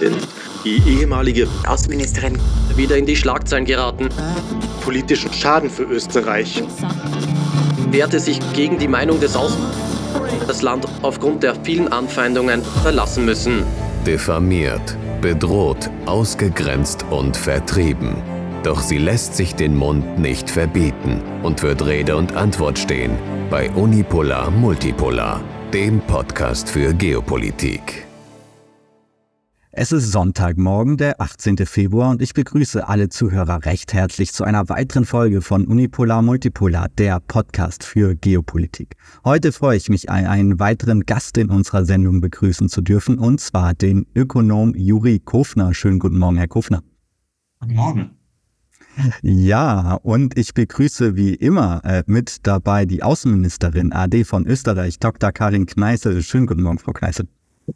Denn die ehemalige Außenministerin wieder in die Schlagzeilen geraten. Politischen Schaden für Österreich. Wehrte sich gegen die Meinung des Außen. Das Land aufgrund der vielen Anfeindungen verlassen müssen. Diffamiert, bedroht, ausgegrenzt und vertrieben. Doch sie lässt sich den Mund nicht verbieten und wird Rede und Antwort stehen bei Unipolar Multipolar, dem Podcast für Geopolitik. Es ist Sonntagmorgen, der 18. Februar und ich begrüße alle Zuhörer recht herzlich zu einer weiteren Folge von Unipolar Multipolar, der Podcast für Geopolitik. Heute freue ich mich, einen weiteren Gast in unserer Sendung begrüßen zu dürfen, und zwar den Ökonom Juri Kofner. Schönen guten Morgen, Herr Kofner. Guten Morgen. Ja, und ich begrüße wie immer äh, mit dabei die Außenministerin AD von Österreich, Dr. Karin Kneißel. Schönen guten Morgen, Frau Kneißel.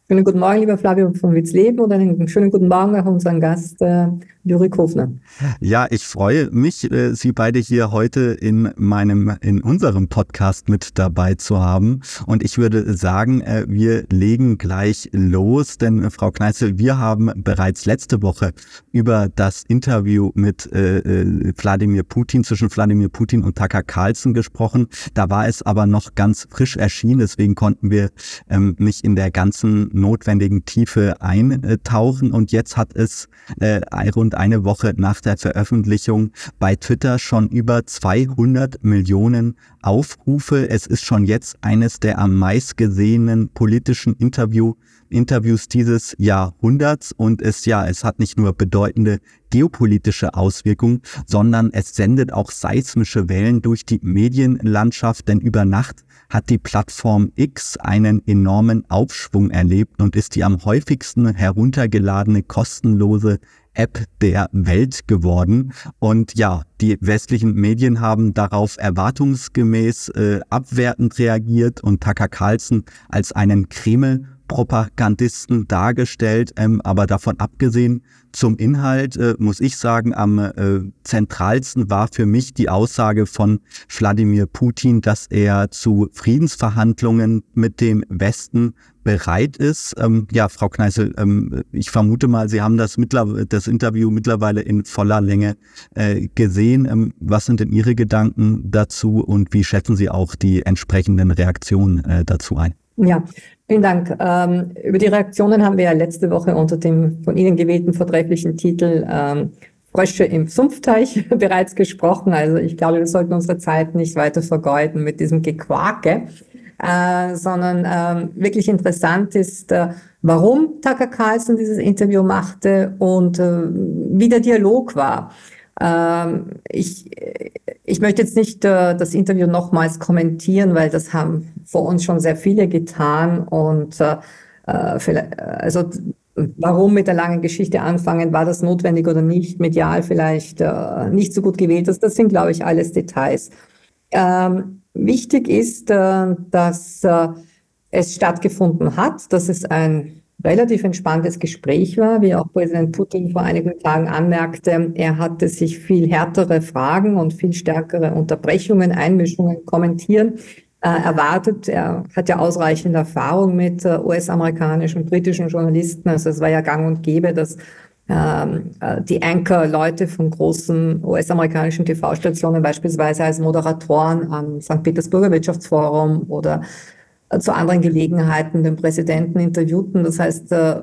Schönen guten Morgen, lieber Flavio von Witzleben und einen schönen guten Morgen auch unseren Gast äh, Juri Kofner. Ja, ich freue mich, äh, Sie beide hier heute in meinem, in unserem Podcast mit dabei zu haben. Und ich würde sagen, äh, wir legen gleich los, denn äh, Frau Kneißel, wir haben bereits letzte Woche über das Interview mit äh, äh, Wladimir Putin, zwischen Wladimir Putin und Tucker Carlson gesprochen. Da war es aber noch ganz frisch erschienen, deswegen konnten wir ähm, nicht in der ganzen notwendigen Tiefe eintauchen. Und jetzt hat es äh, rund eine Woche nach der Veröffentlichung bei Twitter schon über 200 Millionen Aufrufe. Es ist schon jetzt eines der am meist gesehenen politischen Interview, Interviews dieses Jahrhunderts und es ja, es hat nicht nur bedeutende geopolitische Auswirkungen, sondern es sendet auch seismische Wellen durch die Medienlandschaft, denn über Nacht hat die Plattform X einen enormen Aufschwung erlebt und ist die am häufigsten heruntergeladene kostenlose App der Welt geworden. Und ja, die westlichen Medien haben darauf erwartungsgemäß äh, abwertend reagiert und Tucker Carlson als einen Kreml Propagandisten dargestellt, ähm, aber davon abgesehen zum Inhalt äh, muss ich sagen, am äh, zentralsten war für mich die Aussage von Wladimir Putin, dass er zu Friedensverhandlungen mit dem Westen bereit ist. Ähm, ja, Frau Kneißel, ähm, ich vermute mal, Sie haben das, das Interview mittlerweile in voller Länge äh, gesehen. Ähm, was sind denn Ihre Gedanken dazu und wie schätzen Sie auch die entsprechenden Reaktionen äh, dazu ein? Ja, vielen Dank. Ähm, über die Reaktionen haben wir ja letzte Woche unter dem von Ihnen gewählten vortrefflichen Titel ähm, Frösche im Sumpfteich bereits gesprochen. Also ich glaube, wir sollten unsere Zeit nicht weiter vergeuden mit diesem Gequake, äh, sondern ähm, wirklich interessant ist, äh, warum Tucker Carlson dieses Interview machte und äh, wie der Dialog war. Ähm, ich, ich möchte jetzt nicht äh, das Interview nochmals kommentieren, weil das haben vor uns schon sehr viele getan und äh, äh also warum mit der langen Geschichte anfangen, war das notwendig oder nicht, medial vielleicht äh, nicht so gut gewählt ist, das sind, glaube ich, alles Details. Ähm, wichtig ist, äh, dass äh, es stattgefunden hat, dass es ein relativ entspanntes Gespräch war, wie auch Präsident Putin vor einigen Tagen anmerkte. Er hatte sich viel härtere Fragen und viel stärkere Unterbrechungen, Einmischungen, Kommentieren äh, erwartet. Er hat ja ausreichend Erfahrung mit äh, US-amerikanischen, britischen Journalisten. Also es war ja gang und gäbe, dass ähm, äh, die Anchor-Leute von großen US-amerikanischen TV-Stationen beispielsweise als Moderatoren am St. Petersburger Wirtschaftsforum oder zu anderen Gelegenheiten den Präsidenten interviewten. Das heißt, äh,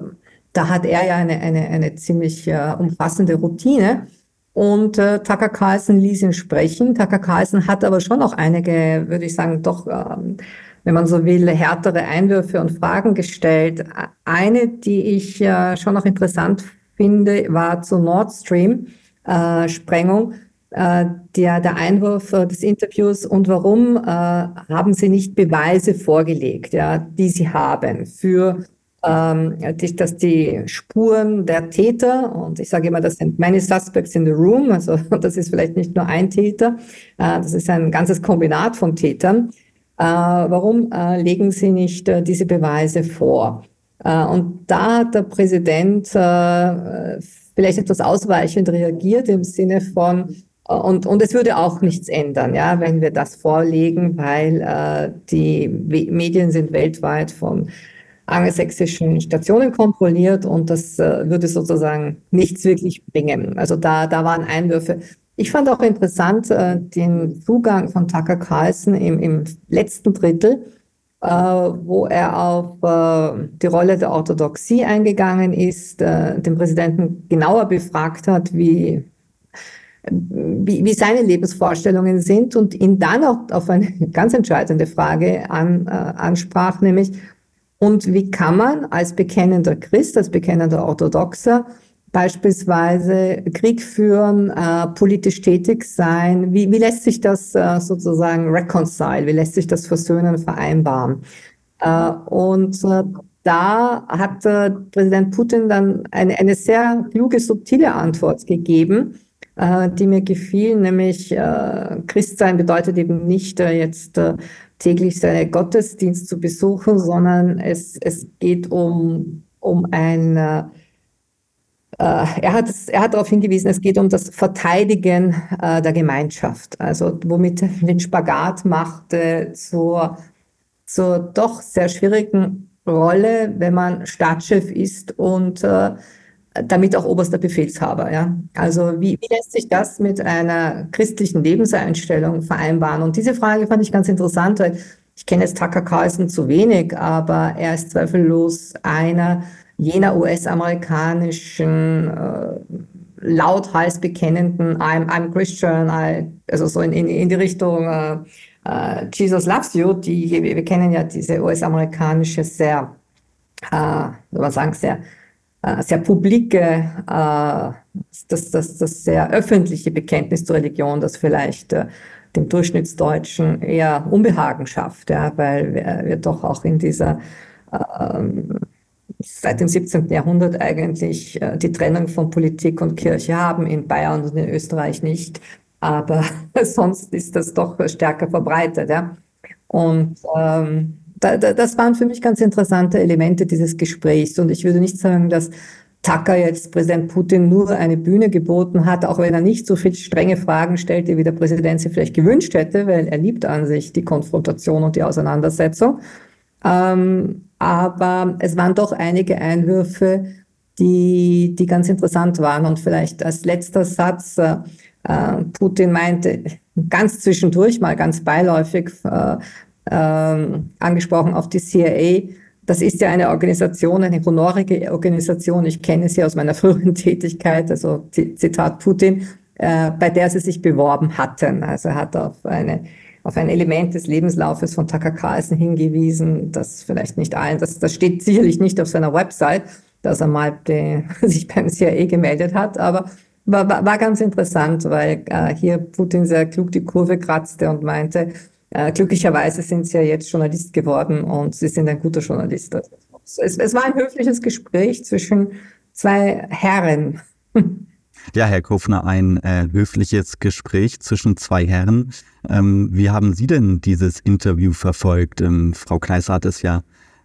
da hat er ja eine, eine, eine ziemlich äh, umfassende Routine. Und äh, Tucker Carlson ließ ihn sprechen. Tucker Carlson hat aber schon auch einige, würde ich sagen, doch, ähm, wenn man so will, härtere Einwürfe und Fragen gestellt. Eine, die ich äh, schon noch interessant finde, war zur Nord Stream äh, Sprengung der, der Einwurf äh, des Interviews und warum äh, haben Sie nicht Beweise vorgelegt, ja, die Sie haben für ähm, dass die Spuren der Täter, und ich sage immer, das sind many suspects in the room, also das ist vielleicht nicht nur ein Täter, äh, das ist ein ganzes Kombinat von Tätern. Äh, warum äh, legen Sie nicht äh, diese Beweise vor? Äh, und da hat der Präsident äh, vielleicht etwas ausweichend reagiert im Sinne von, und, und es würde auch nichts ändern, ja, wenn wir das vorlegen, weil äh, die Medien sind weltweit von angelsächsischen Stationen kontrolliert und das äh, würde sozusagen nichts wirklich bringen. Also da, da waren Einwürfe. Ich fand auch interessant äh, den Zugang von Tucker Carlson im, im letzten Drittel, äh, wo er auf äh, die Rolle der Orthodoxie eingegangen ist, äh, den Präsidenten genauer befragt hat, wie wie, wie seine Lebensvorstellungen sind und ihn dann auch auf eine ganz entscheidende Frage an, äh, ansprach, nämlich, und wie kann man als bekennender Christ, als bekennender Orthodoxer beispielsweise Krieg führen, äh, politisch tätig sein? Wie, wie lässt sich das äh, sozusagen reconcile? Wie lässt sich das versöhnen, vereinbaren? Äh, und äh, da hat äh, Präsident Putin dann eine, eine sehr kluge, subtile Antwort gegeben, äh, die mir gefiel, nämlich äh, Christsein bedeutet eben nicht äh, jetzt äh, täglich seinen Gottesdienst zu besuchen, sondern es, es geht um, um ein, er, hat, er hat darauf hingewiesen, es geht um das Verteidigen der Gemeinschaft, also womit er den Spagat machte zur, zur doch sehr schwierigen Rolle, wenn man Stadtchef ist und äh, damit auch oberster Befehlshaber. Ja? Also wie, wie lässt sich das mit einer christlichen Lebenseinstellung vereinbaren? Und diese Frage fand ich ganz interessant, weil ich kenne jetzt Tucker Carlson zu wenig, aber er ist zweifellos einer jener US-amerikanischen äh, lauthals bekennenden I'm, I'm Christian, I, also so in, in, in die Richtung äh, äh, Jesus loves you, die wir, wir kennen ja diese US-amerikanische sehr, äh, was sagen sehr sehr publike, äh, das, das, das sehr öffentliche Bekenntnis zur Religion, das vielleicht äh, dem Durchschnittsdeutschen eher Unbehagen schafft, ja, weil wir, doch auch in dieser ähm, seit dem 17. Jahrhundert eigentlich äh, die Trennung von Politik und Kirche haben, in Bayern und in Österreich nicht, aber sonst ist das doch stärker verbreitet. Ja. Und ähm, da, da, das waren für mich ganz interessante Elemente dieses Gesprächs. Und ich würde nicht sagen, dass Tucker jetzt Präsident Putin nur eine Bühne geboten hat, auch wenn er nicht so viel strenge Fragen stellte, wie der Präsident sie vielleicht gewünscht hätte, weil er liebt an sich die Konfrontation und die Auseinandersetzung. Ähm, aber es waren doch einige Einwürfe, die, die ganz interessant waren. Und vielleicht als letzter Satz, äh, äh Putin meinte ganz zwischendurch, mal ganz beiläufig, äh, ähm, angesprochen auf die CIA. Das ist ja eine Organisation, eine honorige Organisation. Ich kenne sie aus meiner früheren Tätigkeit, also Zitat Putin, äh, bei der sie sich beworben hatten. Also er hat auf eine auf ein Element des Lebenslaufes von Tucker Carlson hingewiesen, das vielleicht nicht allen, das, das steht sicherlich nicht auf seiner Website, dass er mal die, sich beim CIA gemeldet hat, aber war, war, ganz interessant, weil äh, hier Putin sehr klug die Kurve kratzte und meinte, äh, glücklicherweise sind Sie ja jetzt Journalist geworden und Sie sind ein guter Journalist. Also es, es war ein höfliches Gespräch zwischen zwei Herren. Ja, Herr Kofner, ein äh, höfliches Gespräch zwischen zwei Herren. Ähm, wie haben Sie denn dieses Interview verfolgt? Ähm, Frau Kleiser hat es ja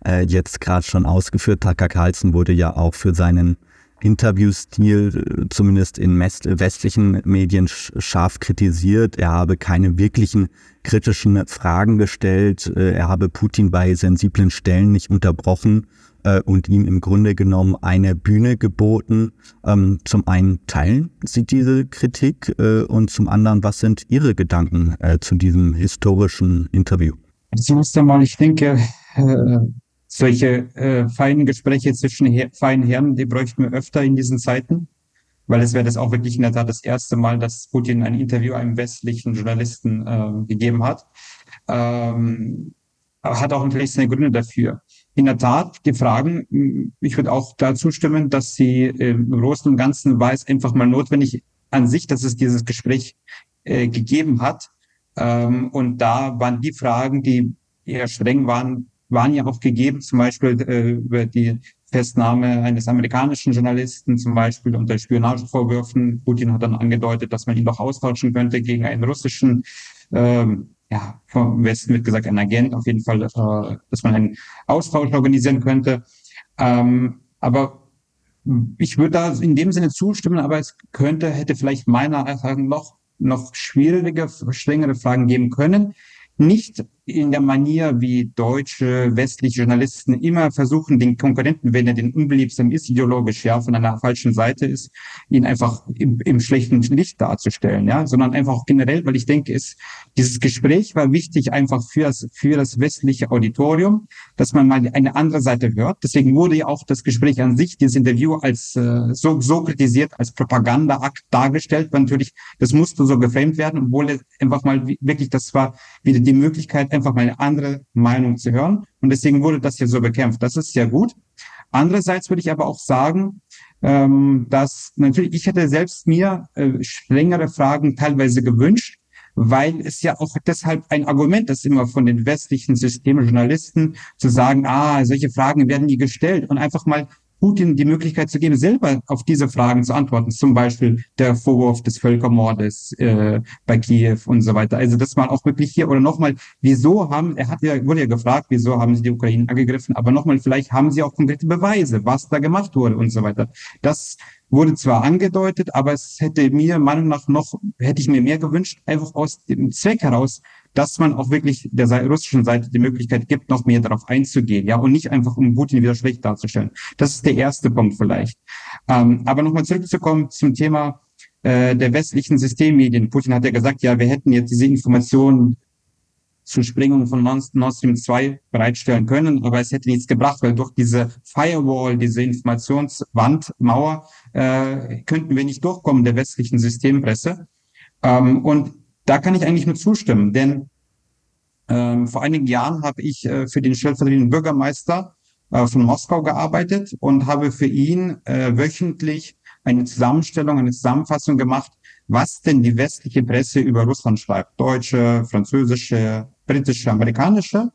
äh, jetzt gerade schon ausgeführt. Tucker Carlson wurde ja auch für seinen Interviewstil, äh, zumindest in westlichen Medien, scharf kritisiert. Er habe keine wirklichen kritischen Fragen gestellt. Äh, er habe Putin bei sensiblen Stellen nicht unterbrochen äh, und ihm im Grunde genommen eine Bühne geboten. Ähm, zum einen teilen Sie diese Kritik und zum anderen, was sind Ihre Gedanken zu diesem historischen Interview? Zunächst einmal, ich denke, solche äh, feinen Gespräche zwischen her feinen Herren, die bräuchten wir öfter in diesen Zeiten, weil es wäre das auch wirklich in der Tat das erste Mal, dass Putin ein Interview einem westlichen Journalisten äh, gegeben hat. Ähm, hat auch natürlich seine Gründe dafür. In der Tat, die Fragen, ich würde auch dazu stimmen, dass sie im Großen und Ganzen war es einfach mal notwendig an sich, dass es dieses Gespräch äh, gegeben hat. Ähm, und da waren die Fragen, die eher streng waren, waren ja auch gegeben, zum Beispiel äh, über die Festnahme eines amerikanischen Journalisten, zum Beispiel unter Spionagevorwürfen. Putin hat dann angedeutet, dass man ihn doch austauschen könnte gegen einen russischen, ähm, ja, vom Westen wird gesagt, ein Agent, auf jeden Fall, äh, dass man einen Austausch organisieren könnte. Ähm, aber ich würde da in dem Sinne zustimmen, aber es könnte, hätte vielleicht meiner Erfahrung noch, noch schwierige, strengere Fragen geben können. Nicht in der Manier, wie deutsche, westliche Journalisten immer versuchen, den Konkurrenten, wenn er den unbeliebsam ist, ideologisch, ja, von einer falschen Seite ist, ihn einfach im, im schlechten Licht darzustellen, ja, sondern einfach generell, weil ich denke, es, dieses Gespräch war wichtig einfach für das, für das westliche Auditorium, dass man mal eine andere Seite hört. Deswegen wurde ja auch das Gespräch an sich, dieses Interview als äh, so, so kritisiert, als Propagandaakt dargestellt, weil natürlich, das musste so geframed werden, obwohl einfach mal wirklich, das war wieder die Möglichkeit, einfach mal eine andere Meinung zu hören. Und deswegen wurde das hier so bekämpft. Das ist sehr gut. Andererseits würde ich aber auch sagen, ähm, dass natürlich, ich hätte selbst mir äh, strengere Fragen teilweise gewünscht, weil es ja auch deshalb ein Argument ist immer von den westlichen Systemjournalisten zu sagen, ah, solche Fragen werden nie gestellt und einfach mal Putin die Möglichkeit zu geben, selber auf diese Fragen zu antworten. Zum Beispiel der Vorwurf des Völkermordes äh, bei Kiew und so weiter. Also das mal auch wirklich hier oder nochmal, wieso haben, er hat ja, wurde ja gefragt, wieso haben sie die Ukraine angegriffen, aber nochmal, vielleicht haben sie auch konkrete Beweise, was da gemacht wurde und so weiter. Das wurde zwar angedeutet, aber es hätte mir Meinung nach noch, hätte ich mir mehr gewünscht, einfach aus dem Zweck heraus, dass man auch wirklich der russischen Seite die Möglichkeit gibt, noch mehr darauf einzugehen, ja, und nicht einfach um Putin wieder schlecht darzustellen. Das ist der erste Punkt vielleicht. Ähm, aber nochmal zurückzukommen zum Thema äh, der westlichen Systemmedien. Putin hat ja gesagt, ja, wir hätten jetzt diese Informationen zur Sprengung von Nord Stream 2 bereitstellen können, aber es hätte nichts gebracht, weil durch diese Firewall, diese Informationswand, Mauer, äh, könnten wir nicht durchkommen der westlichen Systempresse. Ähm, und da kann ich eigentlich nur zustimmen, denn ähm, vor einigen Jahren habe ich äh, für den stellvertretenden Bürgermeister äh, von Moskau gearbeitet und habe für ihn äh, wöchentlich eine Zusammenstellung, eine Zusammenfassung gemacht, was denn die westliche Presse über Russland schreibt. Deutsche, französische, britische, amerikanische.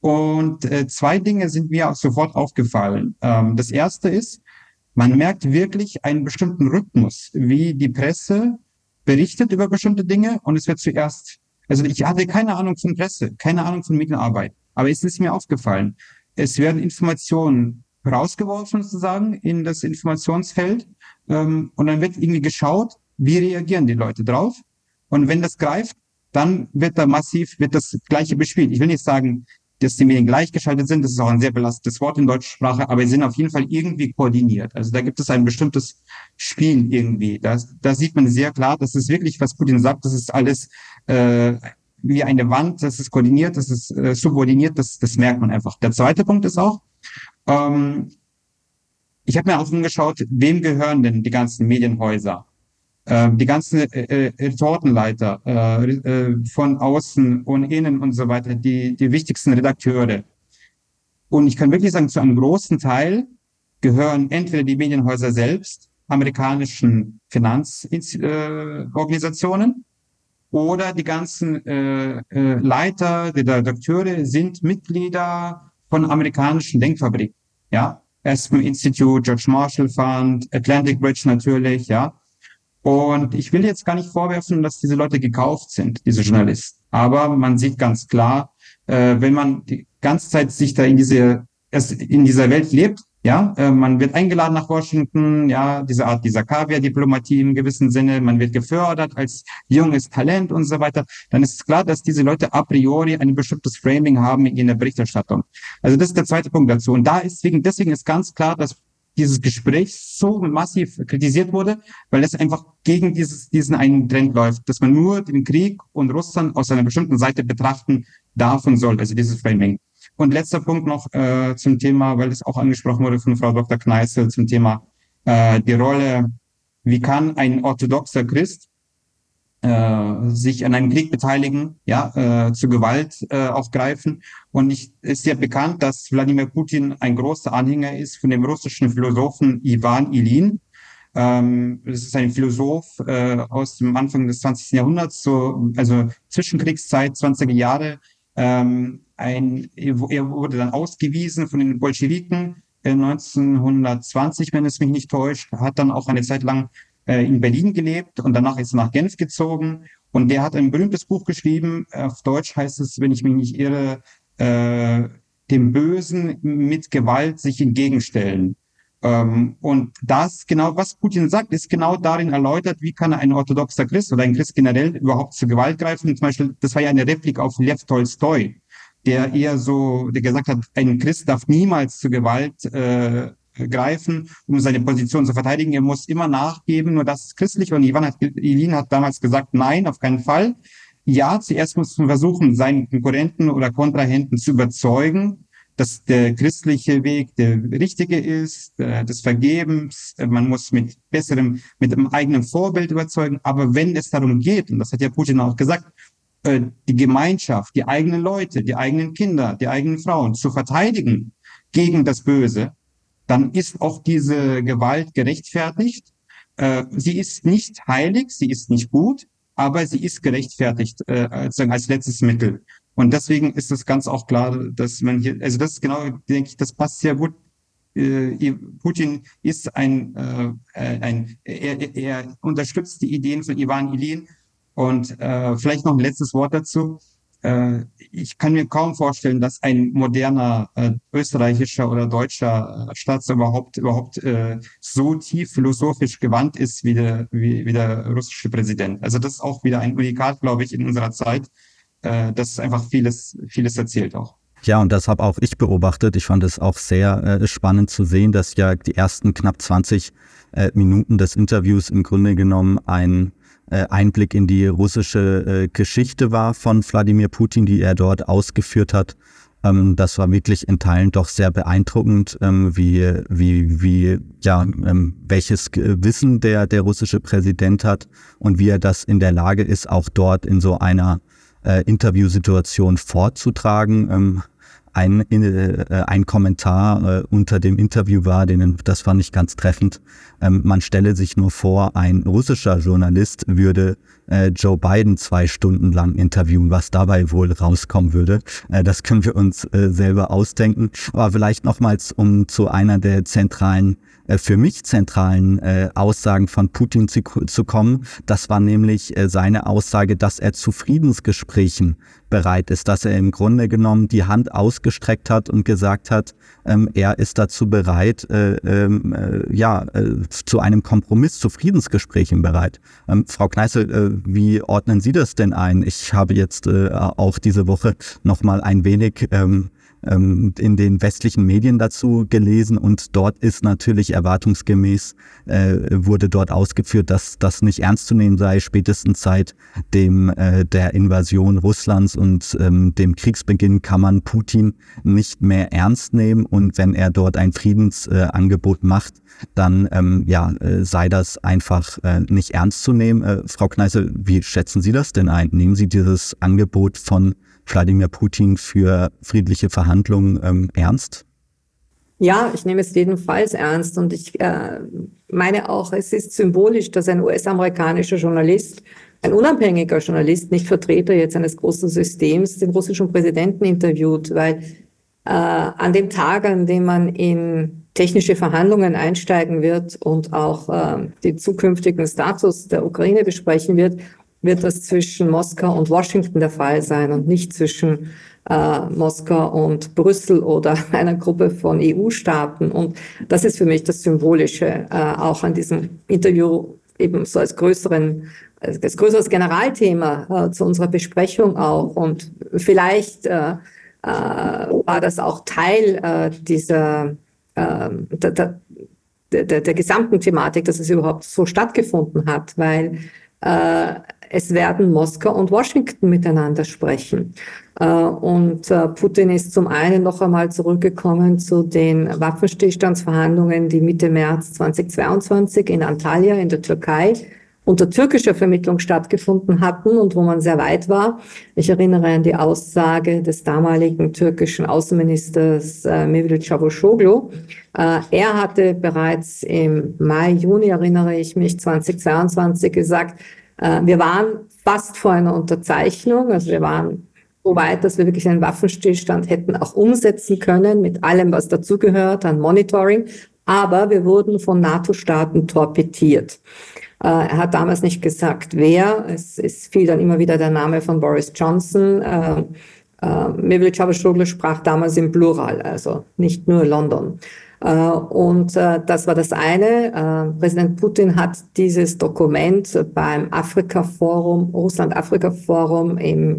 Und äh, zwei Dinge sind mir auch sofort aufgefallen. Ähm, das erste ist, man merkt wirklich einen bestimmten Rhythmus, wie die Presse berichtet über bestimmte Dinge und es wird zuerst, also ich hatte keine Ahnung von Presse, keine Ahnung von Medienarbeit, aber es ist mir aufgefallen, es werden Informationen rausgeworfen sozusagen in das Informationsfeld ähm, und dann wird irgendwie geschaut, wie reagieren die Leute drauf und wenn das greift, dann wird da massiv, wird das Gleiche bespielt. Ich will nicht sagen, dass die Medien gleichgeschaltet sind. Das ist auch ein sehr belastetes Wort in deutscher Sprache, aber sie sind auf jeden Fall irgendwie koordiniert. Also da gibt es ein bestimmtes Spiel irgendwie. Da, da sieht man sehr klar, das ist wirklich, was Putin sagt, das ist alles äh, wie eine Wand, das ist koordiniert, das ist äh, subordiniert, das, das merkt man einfach. Der zweite Punkt ist auch, ähm, ich habe mir auch umgeschaut, wem gehören denn die ganzen Medienhäuser? Äh, die ganzen äh, äh, Retortenleiter äh, äh, von außen und innen und so weiter, die, die wichtigsten Redakteure. Und ich kann wirklich sagen, zu einem großen Teil gehören entweder die Medienhäuser selbst, amerikanischen Finanzorganisationen, oder die ganzen äh, äh, Leiter, die Redakteure sind Mitglieder von amerikanischen Denkfabriken, ja. Aspen Institute, George Marshall Fund, Atlantic Bridge natürlich, ja. Und ich will jetzt gar nicht vorwerfen, dass diese Leute gekauft sind, diese Journalisten. Aber man sieht ganz klar, äh, wenn man die ganze Zeit sich da in diese in dieser Welt lebt, ja, äh, man wird eingeladen nach Washington, ja, diese Art dieser Kaviar-Diplomatie im gewissen Sinne, man wird gefördert als junges Talent und so weiter, dann ist klar, dass diese Leute a priori ein bestimmtes Framing haben in der Berichterstattung. Also das ist der zweite Punkt dazu. Und da ist deswegen, deswegen ist ganz klar, dass dieses Gespräch so massiv kritisiert wurde, weil es einfach gegen dieses, diesen einen Trend läuft, dass man nur den Krieg und Russland aus einer bestimmten Seite betrachten darf und soll, also dieses Framing. Und letzter Punkt noch äh, zum Thema, weil es auch angesprochen wurde von Frau Dr. Kneißl, zum Thema äh, die Rolle, wie kann ein orthodoxer Christ äh, sich an einem Krieg beteiligen, ja, äh, zu Gewalt äh, aufgreifen. Und ich, ist ja bekannt, dass Wladimir Putin ein großer Anhänger ist von dem russischen Philosophen Ivan Ilin. Ähm, das ist ein Philosoph äh, aus dem Anfang des 20. Jahrhunderts, so, also Zwischenkriegszeit, 20er Jahre. Ähm, ein, er wurde dann ausgewiesen von den Bolschewiken 1920, äh, wenn es mich nicht täuscht, hat dann auch eine Zeit lang äh, in Berlin gelebt und danach ist er nach Genf gezogen. Und der hat ein berühmtes Buch geschrieben, auf Deutsch heißt es, wenn ich mich nicht irre, äh, dem Bösen mit Gewalt sich entgegenstellen. Ähm, und das genau, was Putin sagt, ist genau darin erläutert, wie kann ein orthodoxer Christ oder ein Christ generell überhaupt zur Gewalt greifen. Zum Beispiel, das war ja eine Replik auf Lev Tolstoi. der eher so, der gesagt hat, ein Christ darf niemals zur Gewalt äh, greifen, um seine Position zu verteidigen. Er muss immer nachgeben, nur das ist christlich. Und Ivan hat, Ivan hat damals gesagt, nein, auf keinen Fall. Ja, zuerst muss man versuchen, seinen Konkurrenten oder Kontrahenten zu überzeugen, dass der christliche Weg der richtige ist, äh, des Vergebens. Man muss mit besserem, mit einem eigenen Vorbild überzeugen. Aber wenn es darum geht, und das hat ja Putin auch gesagt, äh, die Gemeinschaft, die eigenen Leute, die eigenen Kinder, die eigenen Frauen zu verteidigen gegen das Böse, dann ist auch diese Gewalt gerechtfertigt. Äh, sie ist nicht heilig, sie ist nicht gut, aber sie ist gerechtfertigt äh, als, letztes Mittel. Und deswegen ist es ganz auch klar, dass man hier, also das ist genau, denke ich, das passt sehr gut. Äh, Putin ist ein, äh, ein er, er unterstützt die Ideen von Ivan Ilin. Und vielleicht noch ein letztes Wort dazu ich kann mir kaum vorstellen, dass ein moderner äh, österreichischer oder deutscher äh, Staats überhaupt überhaupt äh, so tief philosophisch gewandt ist wie der wie, wie der russische Präsident. Also das ist auch wieder ein Unikat, glaube ich, in unserer Zeit. Äh, das einfach vieles vieles erzählt auch. Ja, und das habe auch ich beobachtet. Ich fand es auch sehr äh, spannend zu sehen, dass ja die ersten knapp 20 äh, Minuten des Interviews im Grunde genommen ein äh, Einblick in die russische äh, Geschichte war von Wladimir Putin, die er dort ausgeführt hat. Ähm, das war wirklich in Teilen doch sehr beeindruckend, ähm, wie, wie, wie, ja, ähm, welches Wissen der, der russische Präsident hat und wie er das in der Lage ist, auch dort in so einer äh, Interviewsituation vorzutragen ein, äh, ein Kommentar äh, unter dem Interview war, den, das fand ich ganz treffend. Ähm, man stelle sich nur vor, ein russischer Journalist würde äh, Joe Biden zwei Stunden lang interviewen, was dabei wohl rauskommen würde. Äh, das können wir uns äh, selber ausdenken. Aber vielleicht nochmals, um zu einer der zentralen für mich zentralen äh, Aussagen von Putin zu, zu kommen. Das war nämlich äh, seine Aussage, dass er zu Friedensgesprächen bereit ist, dass er im Grunde genommen die Hand ausgestreckt hat und gesagt hat, ähm, er ist dazu bereit, äh, ähm, äh, ja, äh, zu einem Kompromiss, zu Friedensgesprächen bereit. Ähm, Frau Kneißl, äh, wie ordnen Sie das denn ein? Ich habe jetzt äh, auch diese Woche noch mal ein wenig ähm, ähm, in den westlichen Medien dazu gelesen und dort ist natürlich erwartungsgemäß, äh, wurde dort ausgeführt, dass das nicht ernst zu nehmen sei, spätestens seit dem, äh, der Invasion Russlands und ähm, dem Kriegsbeginn kann man Putin nicht mehr ernst nehmen und wenn er dort ein Friedensangebot äh, macht, dann ähm, ja, äh, sei das einfach äh, nicht ernst zu nehmen. Äh, Frau Kneißel, wie schätzen Sie das denn ein? Nehmen Sie dieses Angebot von Wladimir Putin für friedliche Verhandlungen ähm, ernst? Ja, ich nehme es jedenfalls ernst und ich äh, meine auch, es ist symbolisch, dass ein US-amerikanischer Journalist, ein unabhängiger Journalist, nicht Vertreter jetzt eines großen Systems, den russischen Präsidenten interviewt, weil äh, an dem Tag, an dem man in technische Verhandlungen einsteigen wird und auch äh, den zukünftigen Status der Ukraine besprechen wird, wird das zwischen Moskau und Washington der Fall sein und nicht zwischen äh, Moskau und Brüssel oder einer Gruppe von EU-Staaten. Und das ist für mich das Symbolische äh, auch an diesem Interview eben so als größeren als größeres Generalthema äh, zu unserer Besprechung auch. Und vielleicht äh, äh, war das auch Teil äh, dieser äh, der, der, der, der gesamten Thematik, dass es überhaupt so stattgefunden hat, weil äh, es werden Moskau und Washington miteinander sprechen. Äh, und äh, Putin ist zum einen noch einmal zurückgekommen zu den Waffenstillstandsverhandlungen, die Mitte März 2022 in Antalya in der Türkei unter türkischer Vermittlung stattgefunden hatten und wo man sehr weit war. Ich erinnere an die Aussage des damaligen türkischen Außenministers äh, Mevlut Cavusoglu. Äh, er hatte bereits im Mai, Juni, erinnere ich mich, 2022 gesagt, wir waren fast vor einer Unterzeichnung, also wir waren so weit, dass wir wirklich einen Waffenstillstand hätten auch umsetzen können mit allem, was dazugehört an Monitoring. Aber wir wurden von NATO-Staaten torpediert. Äh, er hat damals nicht gesagt, wer. Es, es fiel dann immer wieder der Name von Boris Johnson. Äh, Mevlut Cavusoglu sprach damals im Plural, also nicht nur London. Äh, und äh, das war das eine. Äh, Präsident Putin hat dieses Dokument beim Afrika-Forum, Russland-Afrika-Forum im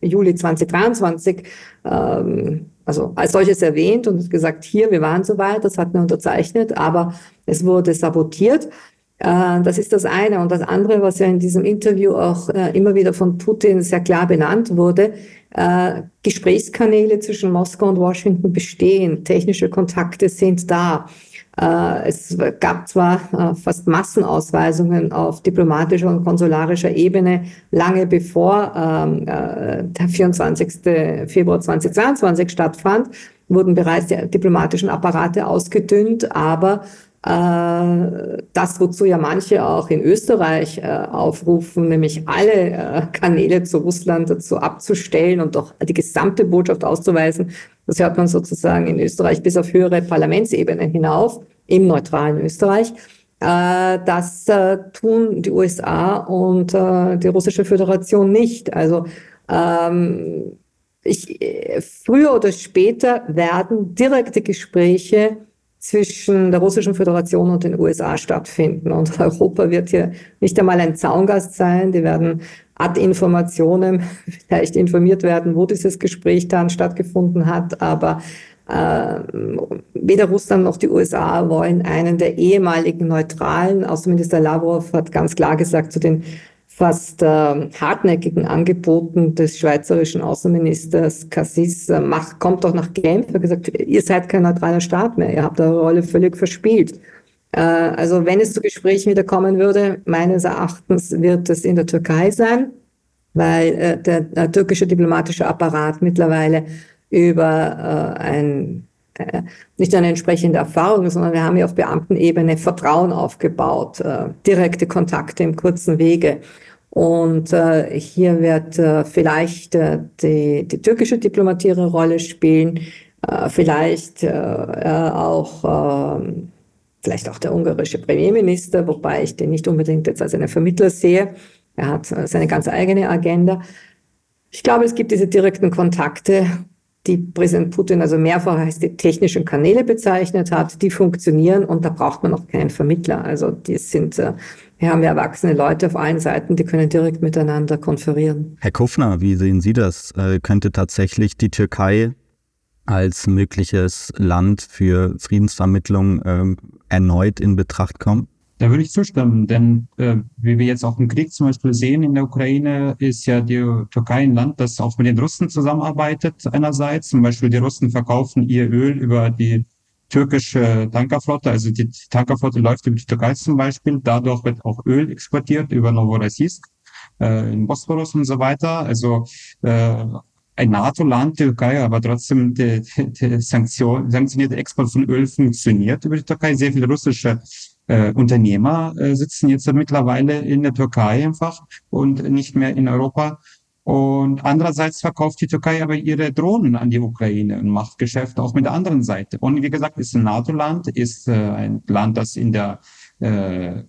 Juli 2023 ähm, also als solches erwähnt und gesagt, hier, wir waren soweit, das hatten wir unterzeichnet, aber es wurde sabotiert. Das ist das eine. Und das andere, was ja in diesem Interview auch immer wieder von Putin sehr klar benannt wurde, äh, Gesprächskanäle zwischen Moskau und Washington bestehen, technische Kontakte sind da. Äh, es gab zwar äh, fast Massenausweisungen auf diplomatischer und konsularischer Ebene lange bevor ähm, äh, der 24. Februar 2022 stattfand, wurden bereits die diplomatischen Apparate ausgedünnt, aber das, wozu ja manche auch in Österreich äh, aufrufen, nämlich alle äh, Kanäle zu Russland dazu abzustellen und doch die gesamte Botschaft auszuweisen, das hört man sozusagen in Österreich bis auf höhere Parlamentsebene hinauf, im neutralen Österreich. Das tun die USA und die russische Föderation nicht. Also ähm, ich, früher oder später werden direkte Gespräche zwischen der Russischen Föderation und den USA stattfinden. Und Europa wird hier nicht einmal ein Zaungast sein. Die werden ad Informationen vielleicht informiert werden, wo dieses Gespräch dann stattgefunden hat. Aber äh, weder Russland noch die USA wollen einen der ehemaligen Neutralen. Außenminister Lavrov hat ganz klar gesagt zu den fast äh, hartnäckigen Angeboten des schweizerischen Außenministers Cassis, äh, macht, kommt doch nach Genf. Hat gesagt, ihr seid kein neutraler Staat mehr, ihr habt eure Rolle völlig verspielt. Äh, also wenn es zu Gesprächen wieder kommen würde, meines Erachtens wird es in der Türkei sein, weil äh, der, der, türkische diplomatische Apparat mittlerweile über äh, ein äh, nicht eine entsprechende Erfahrung, sondern wir haben ja auf Beamtenebene Vertrauen aufgebaut, äh, direkte Kontakte im kurzen Wege. Und äh, hier wird äh, vielleicht äh, die, die türkische Diplomatie eine Rolle spielen, äh, vielleicht äh, auch äh, vielleicht auch der ungarische Premierminister, wobei ich den nicht unbedingt jetzt als einen Vermittler sehe. Er hat äh, seine ganz eigene Agenda. Ich glaube, es gibt diese direkten Kontakte, die Präsident Putin also mehrfach als die technischen Kanäle bezeichnet hat, die funktionieren und da braucht man auch keinen Vermittler. Also die sind äh, wir haben ja erwachsene Leute auf allen Seiten, die können direkt miteinander konferieren. Herr Kufner, wie sehen Sie das? Äh, könnte tatsächlich die Türkei als mögliches Land für Friedensvermittlung äh, erneut in Betracht kommen? Da würde ich zustimmen, denn äh, wie wir jetzt auch im Krieg zum Beispiel sehen in der Ukraine, ist ja die Türkei ein Land, das auch mit den Russen zusammenarbeitet einerseits. Zum Beispiel die Russen verkaufen ihr Öl über die türkische Tankerflotte, also die Tankerflotte läuft über die Türkei zum Beispiel, dadurch wird auch Öl exportiert über Novorossiysk, äh, in Bosporus und so weiter. Also äh, ein NATO-Land, Türkei, aber trotzdem der Sanktion, sanktionierte Export von Öl funktioniert über die Türkei. Sehr viele russische äh, Unternehmer äh, sitzen jetzt mittlerweile in der Türkei einfach und nicht mehr in Europa. Und andererseits verkauft die Türkei aber ihre Drohnen an die Ukraine und macht Geschäfte auch mit der anderen Seite. Und wie gesagt, ist ein NATO-Land, ist äh, ein Land, das in der äh,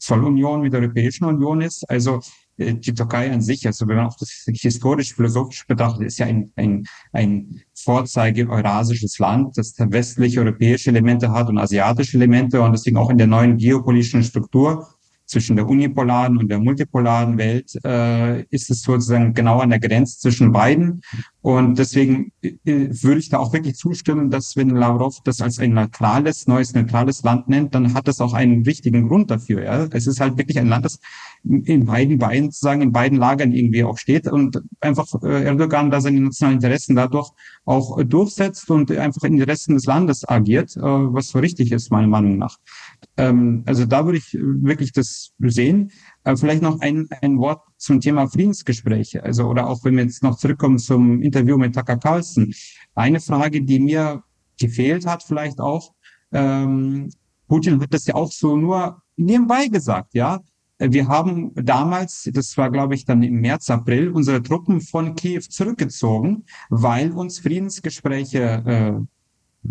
Zollunion mit der Europäischen Union ist. Also äh, die Türkei an sich, also wenn man auch das historisch-philosophisch betrachtet, ist ja ein, ein, ein Vorzeige-eurasisches Land, das westliche europäische Elemente hat und asiatische Elemente und deswegen auch in der neuen geopolitischen Struktur zwischen der unipolaren und der multipolaren Welt äh, ist es sozusagen genau an der Grenze zwischen beiden. Und deswegen äh, würde ich da auch wirklich zustimmen, dass wenn Lavrov das als ein neutrales, neues neutrales Land nennt, dann hat das auch einen wichtigen Grund dafür. Ja? Es ist halt wirklich ein Land, das in beiden Beinen sozusagen in beiden Lagern irgendwie auch steht und einfach äh, Erdogan da seine nationalen Interessen dadurch auch äh, durchsetzt und einfach in Interessen des Landes agiert, äh, was so richtig ist, meiner Meinung nach. Ähm, also da würde ich wirklich das sehen. Äh, vielleicht noch ein, ein Wort zum Thema Friedensgespräche. Also, oder auch wenn wir jetzt noch zurückkommen zum Interview mit Tucker Carlson. Eine Frage, die mir gefehlt hat, vielleicht auch, ähm, Putin hat das ja auch so nur nebenbei gesagt, ja. Wir haben damals, das war glaube ich dann im März, April, unsere Truppen von Kiew zurückgezogen, weil uns Friedensgespräche äh,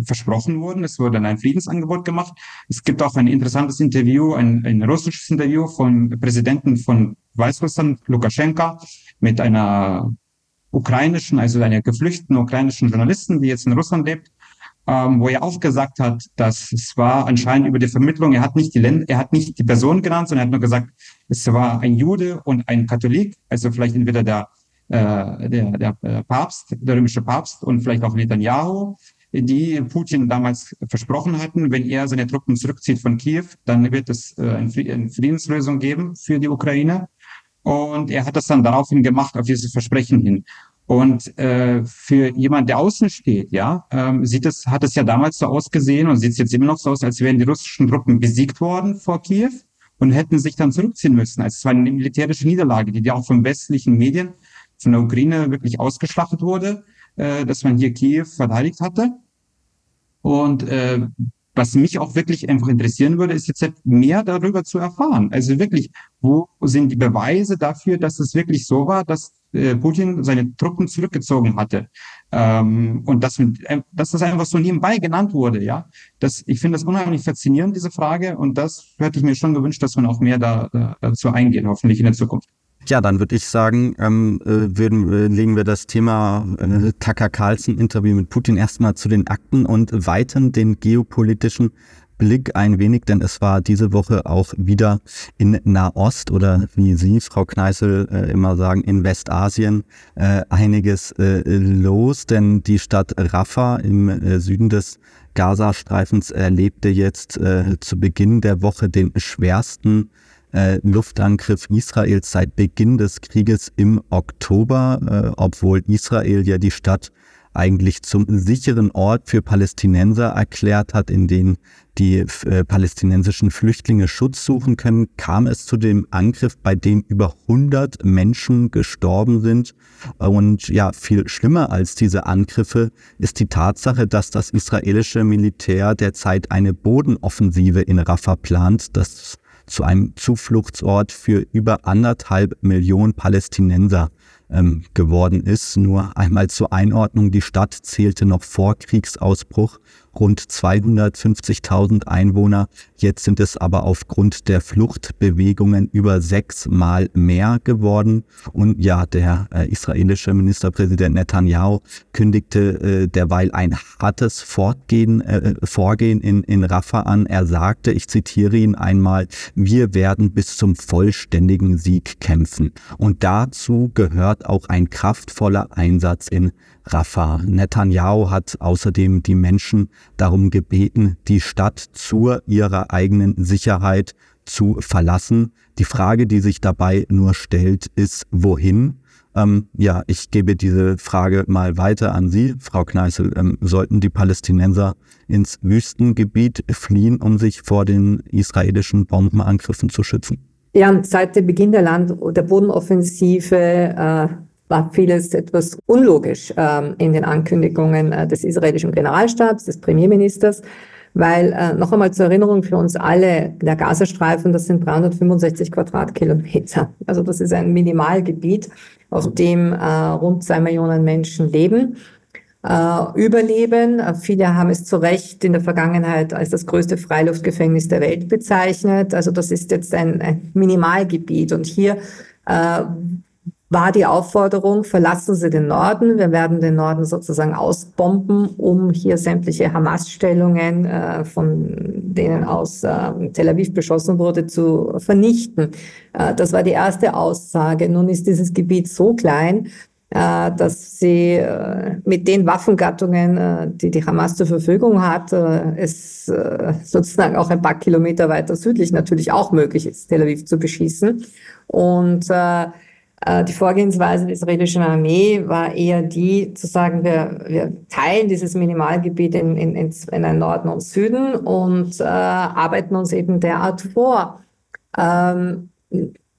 versprochen wurden. Es wurde ein Friedensangebot gemacht. Es gibt auch ein interessantes Interview, ein, ein russisches Interview von Präsidenten von Weißrussland, Lukaschenka, mit einer ukrainischen, also einer geflüchteten ukrainischen Journalisten, die jetzt in Russland lebt. ähm, wo er auch gesagt hat, dass es war anscheinend über die Vermittlung, er hat nicht die Länder, er hat nicht die Person genannt, sondern er hat nur gesagt, es war ein Jude und ein Katholik, also vielleicht entweder der, äh, der, der äh, Papst, der römische Papst und vielleicht auch Netanyahu, die Putin damals versprochen hatten, wenn er seine Truppen zurückzieht von Kiew, dann wird es äh, eine Friedenslösung geben für die Ukraine. Und er hat das dann daraufhin gemacht, auf dieses Versprechen hin. Und äh, für jemand, der außen steht, ja, ähm, sieht es, hat es ja damals so ausgesehen und sieht es jetzt immer noch so aus, als wären die russischen Truppen besiegt worden vor Kiew und hätten sich dann zurückziehen müssen. Also es war eine militärische Niederlage, die ja auch von westlichen Medien, von der Ukraine wirklich ausgeschlachtet wurde, äh, dass man hier Kiew verteidigt hatte. Und äh, was mich auch wirklich einfach interessieren würde, ist jetzt mehr darüber zu erfahren. Also wirklich, wo sind die Beweise dafür, dass es wirklich so war, dass äh, Putin seine Truppen zurückgezogen hatte? Ähm, und dass, äh, dass das einfach so nebenbei genannt wurde, ja. Das, ich finde das unheimlich faszinierend, diese Frage. Und das hätte ich mir schon gewünscht, dass man auch mehr da, da, dazu eingeht, hoffentlich in der Zukunft. Ja, dann würde ich sagen, ähm, äh, würden, äh, legen wir das Thema äh, Tucker Carlson Interview mit Putin erstmal zu den Akten und weiten den geopolitischen Blick ein wenig, denn es war diese Woche auch wieder in Nahost oder wie Sie, Frau Kneißel, äh, immer sagen, in Westasien äh, einiges äh, los, denn die Stadt Rafah im äh, Süden des Gazastreifens erlebte jetzt äh, zu Beginn der Woche den schwersten äh, Luftangriff Israels seit Beginn des Krieges im Oktober, äh, obwohl Israel ja die Stadt eigentlich zum sicheren Ort für Palästinenser erklärt hat, in dem die äh, palästinensischen Flüchtlinge Schutz suchen können, kam es zu dem Angriff, bei dem über 100 Menschen gestorben sind. Und ja, viel schlimmer als diese Angriffe ist die Tatsache, dass das israelische Militär derzeit eine Bodenoffensive in Rafah plant. Das zu einem Zufluchtsort für über anderthalb Millionen Palästinenser ähm, geworden ist. Nur einmal zur Einordnung, die Stadt zählte noch vor Kriegsausbruch rund 250.000 Einwohner. Jetzt sind es aber aufgrund der Fluchtbewegungen über sechsmal mehr geworden. Und ja, der äh, israelische Ministerpräsident Netanyahu kündigte äh, derweil ein hartes Fortgehen, äh, Vorgehen in, in Rafah an. Er sagte, ich zitiere ihn einmal, wir werden bis zum vollständigen Sieg kämpfen. Und dazu gehört auch ein kraftvoller Einsatz in Rafah. Netanyahu hat außerdem die Menschen darum gebeten, die Stadt zu ihrer eigenen Sicherheit zu verlassen. Die Frage, die sich dabei nur stellt, ist, wohin? Ähm, ja, ich gebe diese Frage mal weiter an Sie, Frau Kneißl. Ähm, sollten die Palästinenser ins Wüstengebiet fliehen, um sich vor den israelischen Bombenangriffen zu schützen? Ja, seit dem Beginn der Land- der Bodenoffensive äh, war vieles etwas unlogisch ähm, in den Ankündigungen äh, des israelischen Generalstabs, des Premierministers, weil äh, noch einmal zur Erinnerung für uns alle, der Gazastreifen, das sind 365 Quadratkilometer. Also das ist ein Minimalgebiet, auf dem äh, rund zwei Millionen Menschen leben. Äh, überleben. Viele haben es zu Recht in der Vergangenheit als das größte Freiluftgefängnis der Welt bezeichnet. Also das ist jetzt ein, ein Minimalgebiet. Und hier äh, war die Aufforderung, verlassen Sie den Norden. Wir werden den Norden sozusagen ausbomben, um hier sämtliche Hamas-Stellungen, äh, von denen aus äh, Tel Aviv beschossen wurde, zu vernichten. Äh, das war die erste Aussage. Nun ist dieses Gebiet so klein, äh, dass sie äh, mit den Waffengattungen, äh, die die Hamas zur Verfügung hat, es sozusagen auch ein paar Kilometer weiter südlich natürlich auch möglich ist, Tel Aviv zu beschießen. Und die Vorgehensweise der israelischen Armee war eher die, zu sagen, wir, wir teilen dieses Minimalgebiet in, in, in, in einen Norden und Süden und äh, arbeiten uns eben derart vor. Ähm,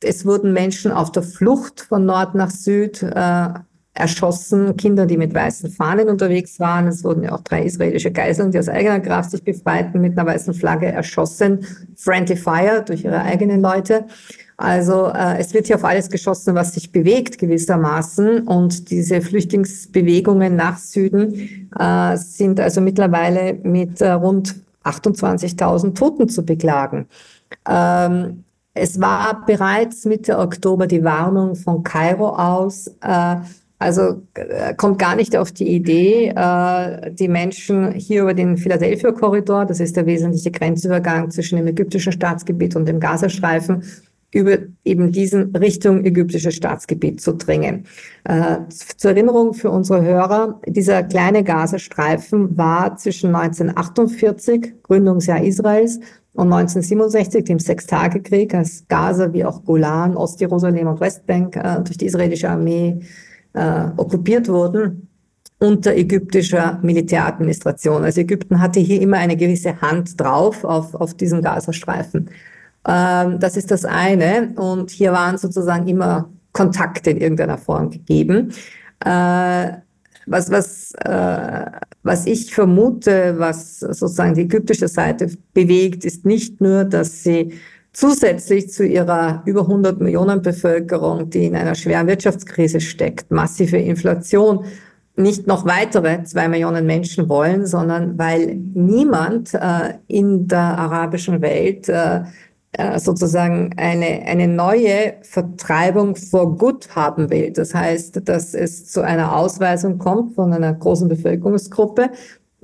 es wurden Menschen auf der Flucht von Nord nach Süd äh, erschossen, Kinder, die mit weißen Fahnen unterwegs waren. Es wurden ja auch drei israelische Geiseln, die aus eigener Kraft sich befreiten, mit einer weißen Flagge erschossen. Friendly Fire durch ihre eigenen Leute. Also äh, es wird hier auf alles geschossen, was sich bewegt gewissermaßen. Und diese Flüchtlingsbewegungen nach Süden äh, sind also mittlerweile mit äh, rund 28.000 Toten zu beklagen. Ähm, es war bereits Mitte Oktober die Warnung von Kairo aus, äh, Also äh, kommt gar nicht auf die Idee, äh, die Menschen hier über den Philadelphia-Korridor, das ist der wesentliche Grenzübergang zwischen dem ägyptischen Staatsgebiet und dem Gazastreifen, über eben diesen Richtung ägyptisches Staatsgebiet zu dringen. Äh, zur Erinnerung für unsere Hörer, dieser kleine Gazastreifen war zwischen 1948, Gründungsjahr Israels, und 1967, dem Sechstagekrieg, als Gaza wie auch Golan, Ostjerusalem und Westbank äh, durch die israelische Armee äh, okkupiert wurden, unter ägyptischer Militäradministration. Also Ägypten hatte hier immer eine gewisse Hand drauf auf, auf diesen Gazastreifen. Ähm, das ist das eine. Und hier waren sozusagen immer Kontakte in irgendeiner Form gegeben. Äh, was, was, äh, was ich vermute, was sozusagen die ägyptische Seite bewegt, ist nicht nur, dass sie zusätzlich zu ihrer über 100 Millionen Bevölkerung, die in einer schweren Wirtschaftskrise steckt, massive Inflation, nicht noch weitere zwei Millionen Menschen wollen, sondern weil niemand äh, in der arabischen Welt äh, äh, sozusagen eine, eine neue Vertreibung for good haben will. Das heißt, dass es zu einer Ausweisung kommt von einer großen Bevölkerungsgruppe,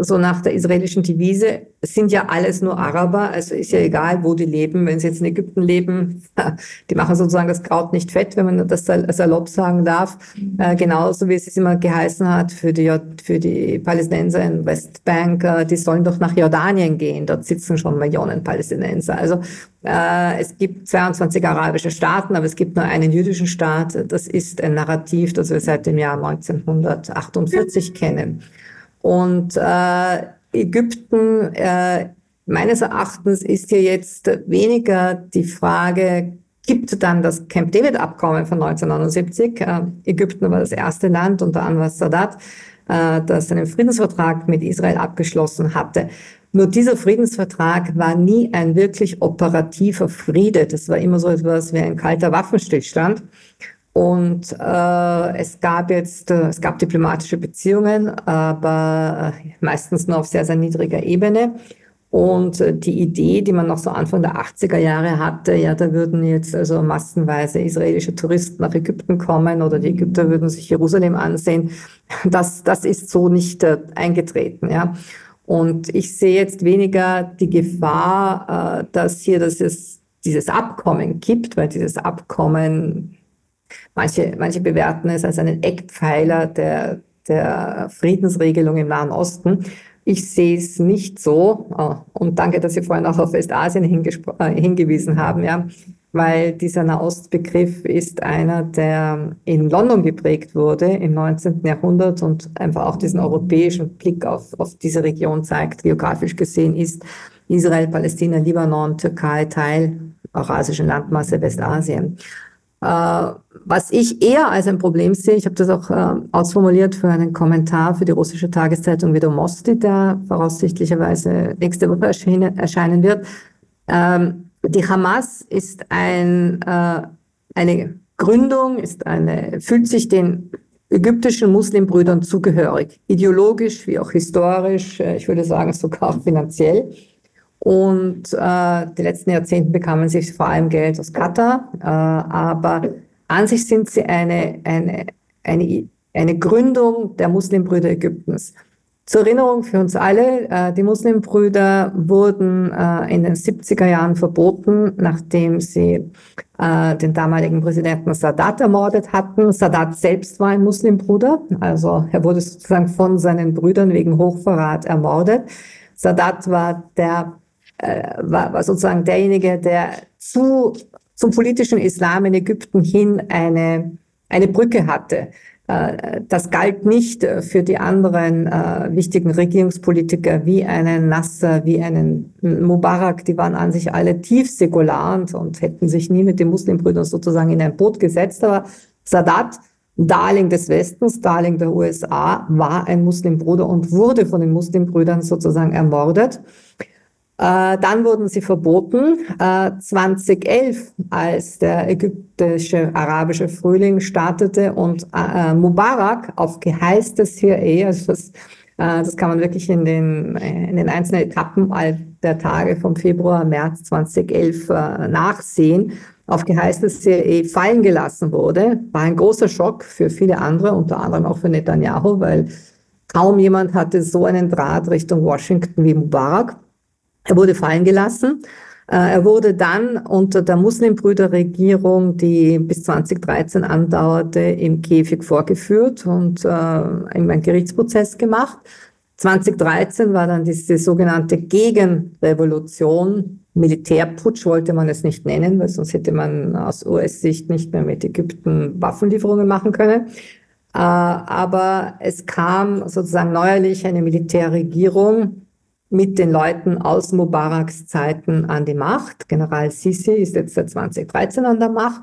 so nach der israelischen Devise, sind ja alles nur Araber, also ist ja egal, wo die leben. Wenn sie jetzt in Ägypten leben, die machen sozusagen das Kraut nicht fett, wenn man das salopp sagen darf. Äh, genauso wie es immer geheißen hat für die, für die Palästinenser in Westbank, äh, die sollen doch nach Jordanien gehen, dort sitzen schon Millionen Palästinenser. Also äh, es gibt 22 arabische Staaten, aber es gibt nur einen jüdischen Staat. Das ist ein Narrativ, das wir seit dem Jahr 1948 kennen. Und äh, Ägypten, äh, meines Erachtens ist hier jetzt weniger die Frage, gibt dann das Camp David Abkommen von 1979. Äh, Ägypten war das erste Land unter Anwar Sadat, äh, das einen Friedensvertrag mit Israel abgeschlossen hatte. Nur dieser Friedensvertrag war nie ein wirklich operativer Friede. Das war immer so etwas wie ein kalter Waffenstillstand. Und äh, es gab jetzt, äh, es gab diplomatische Beziehungen, aber äh, meistens nur auf sehr, sehr niedriger Ebene. Und äh, die Idee, die man noch so Anfang der 80er Jahre hatte, ja, da würden jetzt also massenweise israelische Touristen nach Ägypten kommen oder die Ägypter würden sich Jerusalem ansehen, das, das ist so nicht äh, eingetreten, ja. Und ich sehe jetzt weniger die Gefahr, äh, dass hier dass es dieses Abkommen gibt, weil dieses Abkommen Manche, manche bewerten es als einen Eckpfeiler der, der Friedensregelung im Nahen Osten. Ich sehe es nicht so. Oh, und danke, dass Sie vorhin auch auf Westasien äh, hingewiesen haben, ja. Weil dieser Nahostbegriff ist einer, der in London geprägt wurde im 19. Jahrhundert und einfach auch diesen europäischen Blick auf, auf diese Region zeigt. Geografisch gesehen ist Israel, Palästina, Libanon, Türkei Teil eurasischen Landmasse Westasien. Äh, was ich eher als ein Problem sehe, ich habe das auch äh, ausformuliert für einen Kommentar für die russische Tageszeitung Vedomosti, der voraussichtlicherweise nächste Woche erscheinen wird. Ähm, die Hamas ist ein, äh, eine Gründung, ist eine, fühlt sich den ägyptischen Muslimbrüdern zugehörig, ideologisch wie auch historisch, ich würde sagen sogar auch finanziell. Und äh, die letzten Jahrzehnte bekamen sie vor allem Geld aus Katar, äh, aber an sich sind sie eine, eine, eine, eine Gründung der Muslimbrüder Ägyptens. Zur Erinnerung für uns alle, äh, die Muslimbrüder wurden äh, in den 70er Jahren verboten, nachdem sie äh, den damaligen Präsidenten Sadat ermordet hatten. Sadat selbst war ein Muslimbruder, also er wurde sozusagen von seinen Brüdern wegen Hochverrat ermordet. Sadat war der äh, war, war sozusagen derjenige, der zu, zum politischen Islam in Ägypten hin eine, eine Brücke hatte. Äh, das galt nicht für die anderen äh, wichtigen Regierungspolitiker wie einen Nasser, wie einen Mubarak. Die waren an sich alle tief säkular und, und hätten sich nie mit den Muslimbrüdern sozusagen in ein Boot gesetzt. Aber Sadat, Darling des Westens, Darling der USA, war ein Muslimbruder und wurde von den Muslimbrüdern sozusagen ermordet. Äh, dann wurden sie verboten. 2011, äh, als der ägyptische arabische Frühling startete und äh, Mubarak auf Geheiß des CIA, also das, das kann man wirklich in den, in den einzelnen Etappen der Tage vom Februar, März 2011 nachsehen, auf Geheiß des CIA fallen gelassen wurde, war ein großer Schock für viele andere, unter anderem auch für Netanyahu, weil kaum jemand hatte so einen Draht Richtung Washington wie Mubarak. Er wurde fallen gelassen. Äh, er wurde dann unter der Muslimbrüderregierung, die bis 2013 andauerte, im Käfig vorgeführt und äh, einen Gerichtsprozess gemacht. 2013 war dann diese sogenannte Gegenrevolution. Militärputsch wollte man es nicht nennen, weil sonst hätte man aus US-Sicht nicht mehr mit Ägypten Waffenlieferungen machen können. Äh, aber es kam sozusagen neuerlich eine Militärregierung mit den Leuten aus Mubaraks Zeiten an die Macht. General Sisi ist jetzt seit 2013 an der Macht.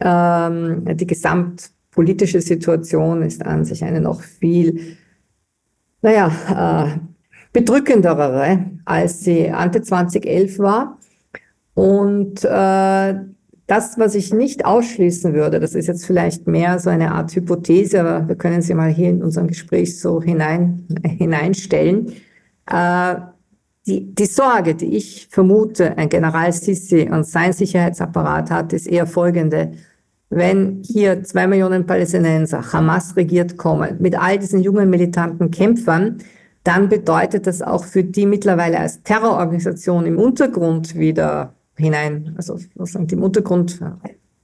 Ähm, die gesamtpolitische Situation ist an sich eine noch viel naja, äh, bedrückendere, als sie Ante 2011 war. Und äh, das, was ich nicht ausschließen würde, das ist jetzt vielleicht mehr so eine Art Hypothese, aber wir können sie mal hier in unserem Gespräch so hinein, hineinstellen. Äh, die, die Sorge, die ich vermute, ein General Sisi und sein Sicherheitsapparat hat, ist eher folgende wenn hier zwei Millionen Palästinenser Hamas regiert kommen, mit all diesen jungen militanten Kämpfern, dann bedeutet das auch für die mittlerweile als Terrororganisation im Untergrund wieder hinein, also sozusagen im Untergrund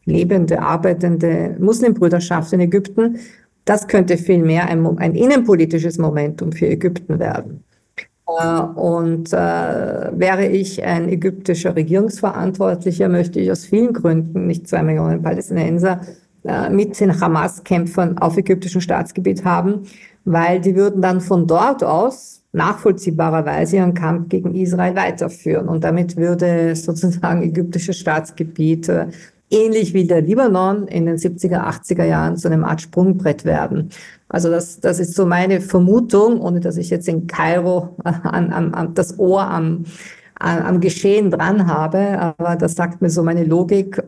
lebende, arbeitende Muslimbrüderschaft in Ägypten, das könnte vielmehr ein, ein innenpolitisches Momentum für Ägypten werden. Äh, und äh, wäre ich ein ägyptischer Regierungsverantwortlicher, möchte ich aus vielen Gründen nicht zwei Millionen Palästinenser äh, mit den Hamas-Kämpfern auf ägyptischem Staatsgebiet haben, weil die würden dann von dort aus nachvollziehbarerweise ihren Kampf gegen Israel weiterführen. Und damit würde sozusagen ägyptisches Staatsgebiet äh, ähnlich wie der Libanon in den 70er, 80er Jahren zu einem Art Sprungbrett werden. Also das, das ist so meine Vermutung, ohne dass ich jetzt in Kairo an, an, an das Ohr am, an, am Geschehen dran habe, aber das sagt mir so meine Logik äh,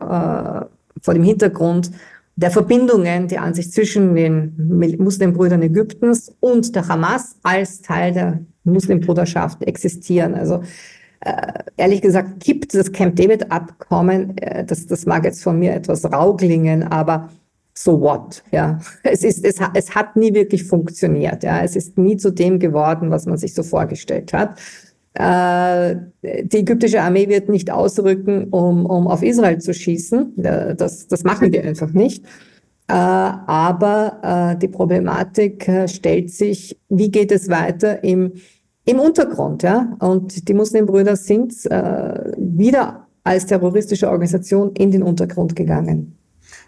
vor dem Hintergrund der Verbindungen, die an sich zwischen den Muslimbrüdern Ägyptens und der Hamas als Teil der Muslimbruderschaft existieren. Also äh, ehrlich gesagt kippt das Camp David Abkommen, äh, das, das mag jetzt von mir etwas rau klingen, aber so what, ja. Es ist, es, es hat nie wirklich funktioniert, ja. Es ist nie zu dem geworden, was man sich so vorgestellt hat. Äh, die ägyptische Armee wird nicht ausrücken, um, um auf Israel zu schießen. Das, das machen wir einfach nicht. Äh, aber äh, die Problematik äh, stellt sich, wie geht es weiter im im Untergrund, ja. Und die Muslimbrüder sind äh, wieder als terroristische Organisation in den Untergrund gegangen.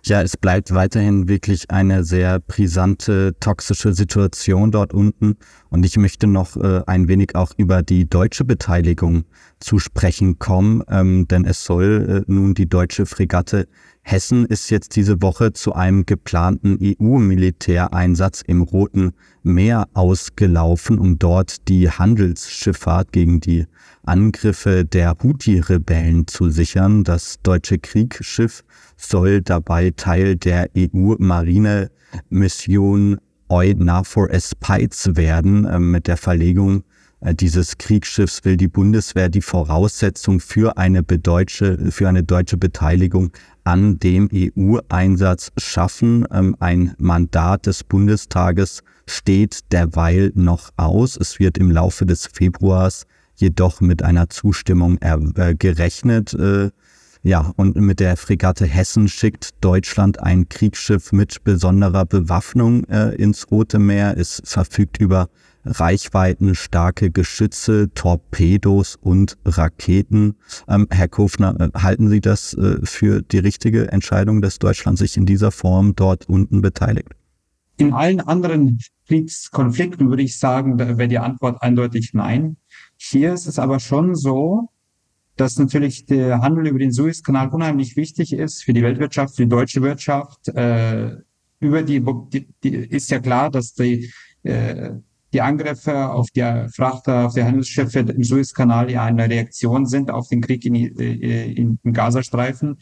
Ja, es bleibt weiterhin wirklich eine sehr brisante, toxische Situation dort unten. Und ich möchte noch äh, ein wenig auch über die deutsche Beteiligung zu sprechen kommen, ähm, denn es soll äh, nun die deutsche Fregatte Hessen ist jetzt diese Woche zu einem geplanten EU-Militäreinsatz im Roten Meer ausgelaufen, um dort die Handelsschifffahrt gegen die Angriffe der Houthi-Rebellen zu sichern. Das deutsche Kriegsschiff soll dabei Teil der EU-Marine-Mission EUNAVFOR Aspides werden, äh, mit der Verlegung äh, dieses Kriegsschiffs will die Bundeswehr die Voraussetzung für eine, für eine deutsche Beteiligung an dem EU-Einsatz schaffen. Ähm, ein Mandat des Bundestages steht derweil noch aus. Es wird im Laufe des Februars jedoch mit einer Zustimmung äh, gerechnet. Äh, ja, und mit der Fregatte Hessen schickt Deutschland ein Kriegsschiff mit besonderer Bewaffnung ins Rote Meer. Es verfügt über reichweitenstarke Geschütze, Torpedos und Raketen. Ähm, Herr Kofner, äh, halten Sie das äh, für die richtige Entscheidung, dass Deutschland sich in dieser Form dort unten beteiligt? In allen anderen Kriegskonflikten würde ich sagen, wäre die Antwort eindeutig nein. Hier ist es aber schon so, dass natürlich der Handel über den Suezkanal unheimlich wichtig ist für die Weltwirtschaft, für die deutsche Wirtschaft. Äh, über die, die, die ist ja klar, dass die äh, die Angriffe auf die Frachter, auf die Handelsschiffe im Suezkanal ja eine Reaktion sind auf den Krieg in, äh, in, im Gazastreifen.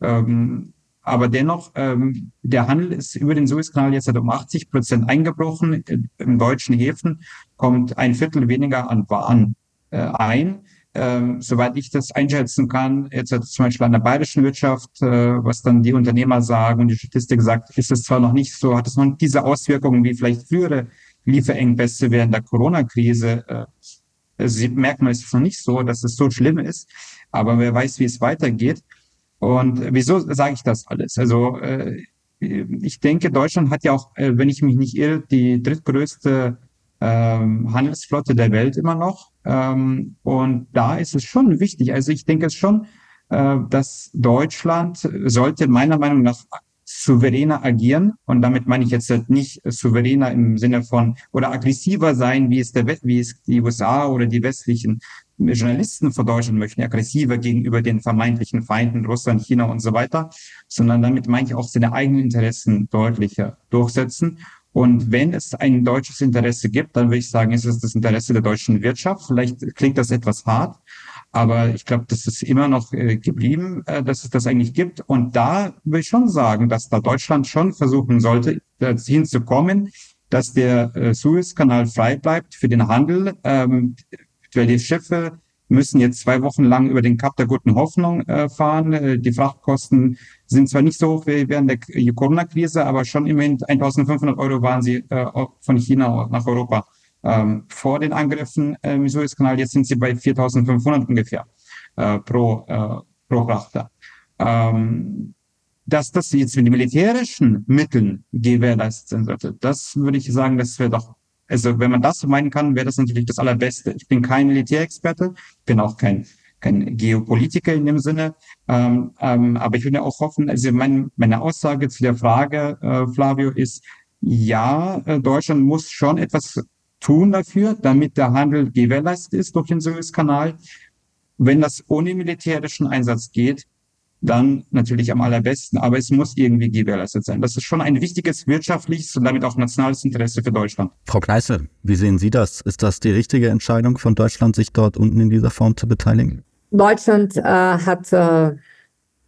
Ähm, aber dennoch, ähm, der Handel ist über den Suezkanal jetzt um 80 Prozent eingebrochen. Im deutschen Häfen kommt ein Viertel weniger an Waren äh, ein. ähm, soweit ich das einschätzen kann, jetzt zum Beispiel an der bayerischen Wirtschaft, äh, was dann die Unternehmer sagen und die Statistik sagt, ist es zwar noch nicht so, hat es noch diese Auswirkungen wie vielleicht frühere Lieferengpässe während der Corona-Krise. Äh, also merkt es noch nicht so, dass es so schlimm ist, aber wer weiß, wie es weitergeht. Und wieso sage ich das alles? Also äh, ich denke, Deutschland hat ja auch, äh, wenn ich mich nicht irre, die drittgrößte ähm, Handelsflotte der Welt immer noch. Ähm, und da ist es schon wichtig. Also ich denke es schon, äh, dass Deutschland sollte meiner Meinung nach souveräner agieren. Und damit meine ich jetzt nicht souveräner im Sinne von oder aggressiver sein, wie es, der, wie es die USA oder die westlichen Journalisten von Deutschland möchten, aggressiver gegenüber den vermeintlichen Feinden Russland, China und so weiter, sondern damit meine ich auch seine eigenen Interessen deutlicher durchsetzen. Und wenn es ein deutsches Interesse gibt, dann würde ich sagen, ist es das Interesse der deutschen Wirtschaft. Vielleicht klingt das etwas hart, aber ich glaube, das ist immer noch äh, geblieben, äh, dass es das eigentlich gibt. Und da würde ich schon sagen, dass da Deutschland schon versuchen sollte, hinzukommen, dass der äh, Suezkanal frei bleibt für den Handel, ähm, weil die Schiffe müssen jetzt zwei Wochen lang über den Kap der Guten Hoffnung äh, fahren. Äh, die Frachtkosten sind zwar nicht so hoch wie während der Corona-Krise, aber schon immerhin 1500 Euro waren sie äh, von China nach Europa ähm, vor den Angriffen äh, im Suezkanal. Jetzt sind sie bei 4500 ungefähr äh, pro, äh, pro Frachter. Ähm, dass das jetzt mit militärischen Mitteln gewährleistet sein sollte, das würde ich sagen, das wäre doch also wenn man das meinen kann, wäre das natürlich das Allerbeste. Ich bin kein Militärexperte, bin auch kein kein Geopolitiker in dem Sinne, ähm, ähm, aber ich würde auch hoffen, also mein, meine Aussage zu der Frage, äh, Flavio, ist, ja, äh, Deutschland muss schon etwas tun dafür, damit der Handel gewährleistet ist durch den Suezkanal. Wenn das ohne militärischen Einsatz geht, dann natürlich am allerbesten. Aber es muss irgendwie gewährleistet sein. Das ist schon ein wichtiges wirtschaftliches und damit auch nationales Interesse für Deutschland. Frau Kneißl, wie sehen Sie das? Ist das die richtige Entscheidung von Deutschland, sich dort unten in dieser Form zu beteiligen? Deutschland äh, hat äh,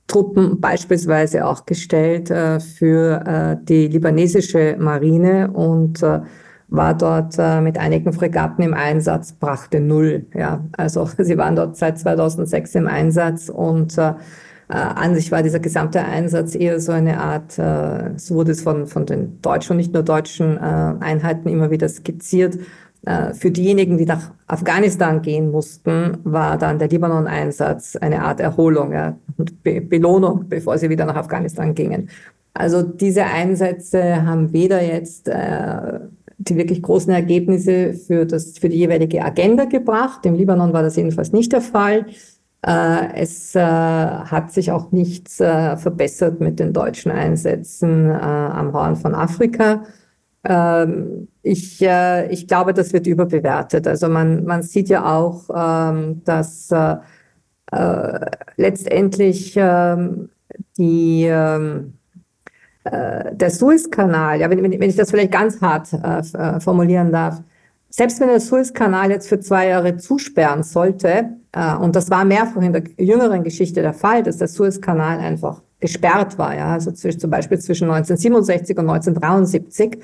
Truppen beispielsweise auch gestellt äh, für äh, die libanesische Marine und äh, war dort äh, mit einigen Fregatten im Einsatz, brachte null. Ja, also sie waren dort seit 2006 im Einsatz und äh, an sich war dieser gesamte Einsatz eher so eine Art, äh, so wurde es von, von den deutschen und nicht nur deutschen äh, Einheiten immer wieder skizziert. Äh, für diejenigen, die nach Afghanistan gehen mussten, war dann der Libanon-Einsatz eine Art Erholung ja, und Be Belohnung, bevor sie wieder nach Afghanistan gingen. Also diese Einsätze haben weder jetzt äh, die wirklich großen Ergebnisse für, das, für die jeweilige Agenda gebracht. Im Libanon war das jedenfalls nicht der Fall. Äh, es äh, hat sich auch nichts äh, verbessert mit den deutschen Einsätzen am Horn von Afrika. Ähm, ich, ich glaube, das wird überbewertet. Also man, man sieht ja auch, ähm, dass letztendlich ähm, die, der Suezkanal, ja, wenn, wenn ich das vielleicht ganz hart formulieren darf, selbst wenn der Suezkanal jetzt für zwei Jahre zusperren sollte, äh, und das war mehrfach in der jüngeren Geschichte der Fall, dass der Suezkanal einfach gesperrt war, ja, also zwischen, zum Beispiel zwischen 1967 und 1973.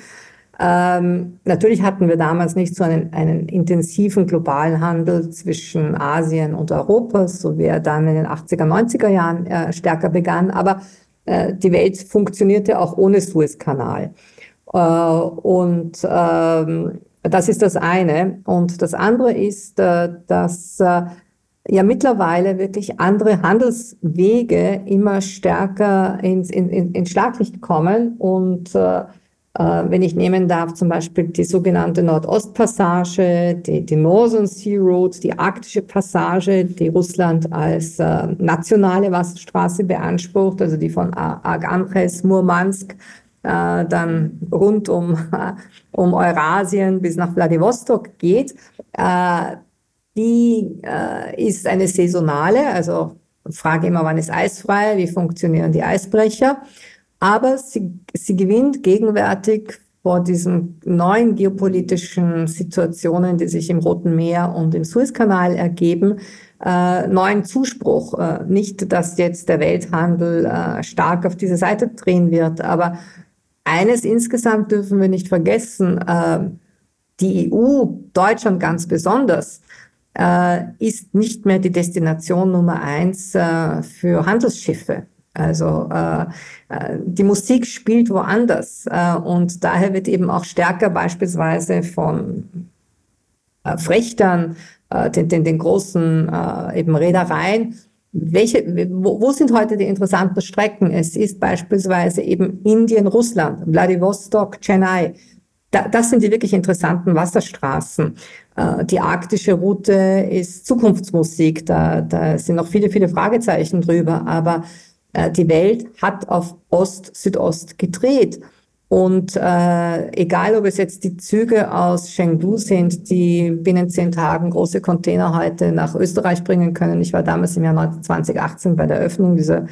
Ähm, natürlich hatten wir damals nicht so einen, einen intensiven globalen Handel zwischen Asien und Europa, so wie er dann in den 80er, 90er Jahren äh, stärker begann, aber äh, die Welt funktionierte auch ohne Suezkanal. Äh, und ähm, das ist das eine. Und das andere ist, äh, dass äh, ja mittlerweile wirklich andere Handelswege immer stärker ins, in, in, ins Schlaglicht kommen. Und äh, wenn ich nehmen darf, zum Beispiel die sogenannte Nordostpassage, die, die Northern Sea Road, die arktische Passage, die Russland als äh, nationale Wasserstraße beansprucht, also die von Arganches, Murmansk äh, dann rund um, um Eurasien bis nach Vladivostok geht, äh, die äh, ist eine saisonale, also frage immer, wann ist eisfrei, wie funktionieren die Eisbrecher, aber sie, sie gewinnt gegenwärtig vor diesen neuen geopolitischen Situationen, die sich im Roten Meer und im Suezkanal ergeben, äh, neuen Zuspruch. Äh, nicht, dass jetzt der Welthandel äh, stark auf diese Seite drehen wird, aber eines insgesamt dürfen wir nicht vergessen, äh, die EU, Deutschland ganz besonders, äh, ist nicht mehr die Destination Nummer eins äh, für Handelsschiffe. Also äh, äh, die Musik spielt woanders äh, und daher wird eben auch stärker beispielsweise von äh, Frechtern, äh, den, den, den großen äh, eben Reedereien, welche, wo, wo sind heute die interessanten Strecken? Es ist beispielsweise eben Indien, Russland, Vladivostok, Chennai. Da, das sind die wirklich interessanten Wasserstraßen. Äh, die arktische Route ist Zukunftsmusik. Da, da sind noch viele, viele Fragezeichen drüber. Aber die Welt hat auf Ost-Südost gedreht. Und äh, egal, ob es jetzt die Züge aus Chengdu sind, die binnen zehn Tagen große Container heute nach Österreich bringen können. Ich war damals im Jahr 2018 bei der Eröffnung dieser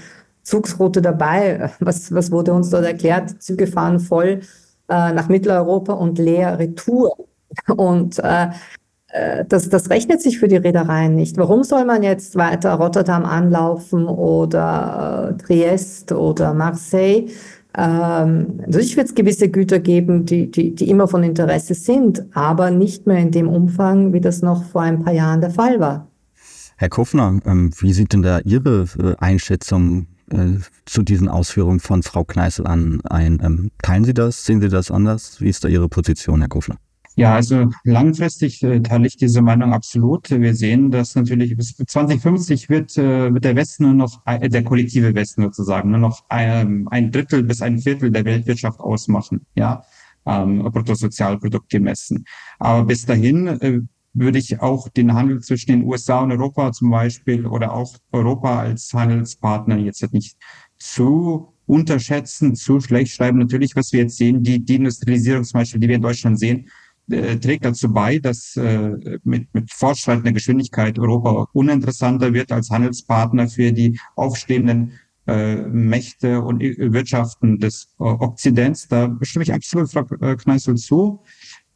Zugsroute dabei. Was, was wurde uns dort erklärt? Züge fahren voll äh, nach Mitteleuropa und leer Retour. Und äh, äh, das, das rechnet sich für die Reedereien nicht. Warum soll man jetzt weiter Rotterdam anlaufen oder äh, Triest oder Marseille? Ähm, natürlich wird es gewisse Güter geben, die, die, die immer von Interesse sind, aber nicht mehr in dem Umfang, wie das noch vor ein paar Jahren der Fall war. Herr Kofner, ähm, wie sieht denn da Ihre äh, Einschätzung äh, zu diesen Ausführungen von Frau Kneißl an ein? Ähm, teilen Sie das? Sehen Sie das anders? Wie ist da Ihre Position, Herr Kofner? Ja, also langfristig äh, teile ich diese Meinung absolut. Wir sehen, dass natürlich bis 2050 wird, äh, wird der Westen nur noch, äh, der kollektive Westen sozusagen, nur noch ein, ein Drittel bis ein Viertel der Weltwirtschaft ausmachen, ja, ähm, Bruttosozialprodukt gemessen. Aber bis dahin äh, würde ich auch den Handel zwischen den USA und Europa zum Beispiel oder auch Europa als Handelspartner jetzt nicht zu unterschätzen, zu schlecht schreiben. Natürlich, was wir jetzt sehen, die Deindustrialisierung zum Beispiel, die wir in Deutschland sehen, äh, trägt dazu bei, dass äh, mit, mit fortschreitender Geschwindigkeit Europa uninteressanter wird als Handelspartner für die aufstrebenden äh, Mächte und Wirtschaften des äh, Okzidents. Da stimme ich absolut Frau äh, Kneißl zu.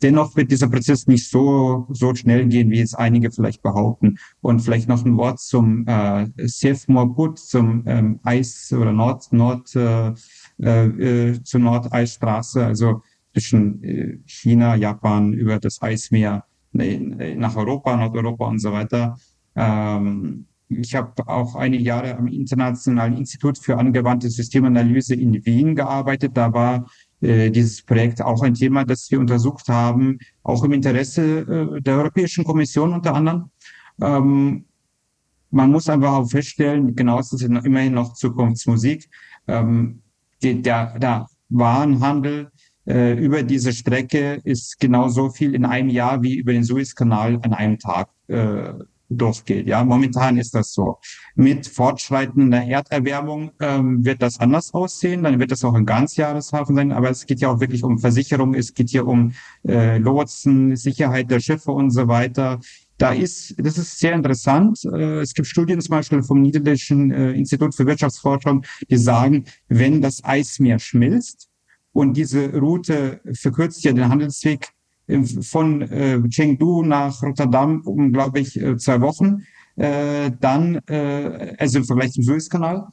Dennoch wird dieser Prozess nicht so, so schnell gehen, wie es einige vielleicht behaupten. Und vielleicht noch ein Wort zum äh, Sef Morbut, zum ähm, Eis oder Nord, Nord, äh, äh, zur Nordeisstraße. Also zwischen äh, China, Japan über das Eismeer nach Europa, Nordeuropa und so weiter. Ähm, ich habe auch einige Jahre am Internationalen Institut für angewandte Systemanalyse in Wien gearbeitet. Da war äh, dieses Projekt auch ein Thema, das wir untersucht haben, auch im Interesse äh, der Europäischen Kommission unter anderem. Ähm, man muss einfach auch feststellen, genau ist es immerhin noch Zukunftsmusik. Ähm, der, der Warenhandel äh, über diese Strecke ist genauso viel in einem Jahr wie über den Suezkanal an einem Tag äh, durchgeht. Ja, momentan ist das so. Mit fortschreitender Erderwärmung ähm, wird das anders aussehen. Dann wird das auch ein Ganzjahreshafen sein. Aber es geht ja auch wirklich um Versicherung. Es geht hier um äh, Lotsen, Sicherheit der Schiffe und so weiter. Da ist, das ist sehr interessant. Äh, es gibt Studien zum Beispiel vom Niederländischen äh, Institut für Wirtschaftsforschung, die sagen, wenn das Eismeer schmilzt, und diese Route verkürzt ja den Handelsweg von äh, Chengdu nach Rotterdam um, glaube ich, äh, zwei Wochen. Äh, dann, äh, also im Vergleich zum Suezkanal,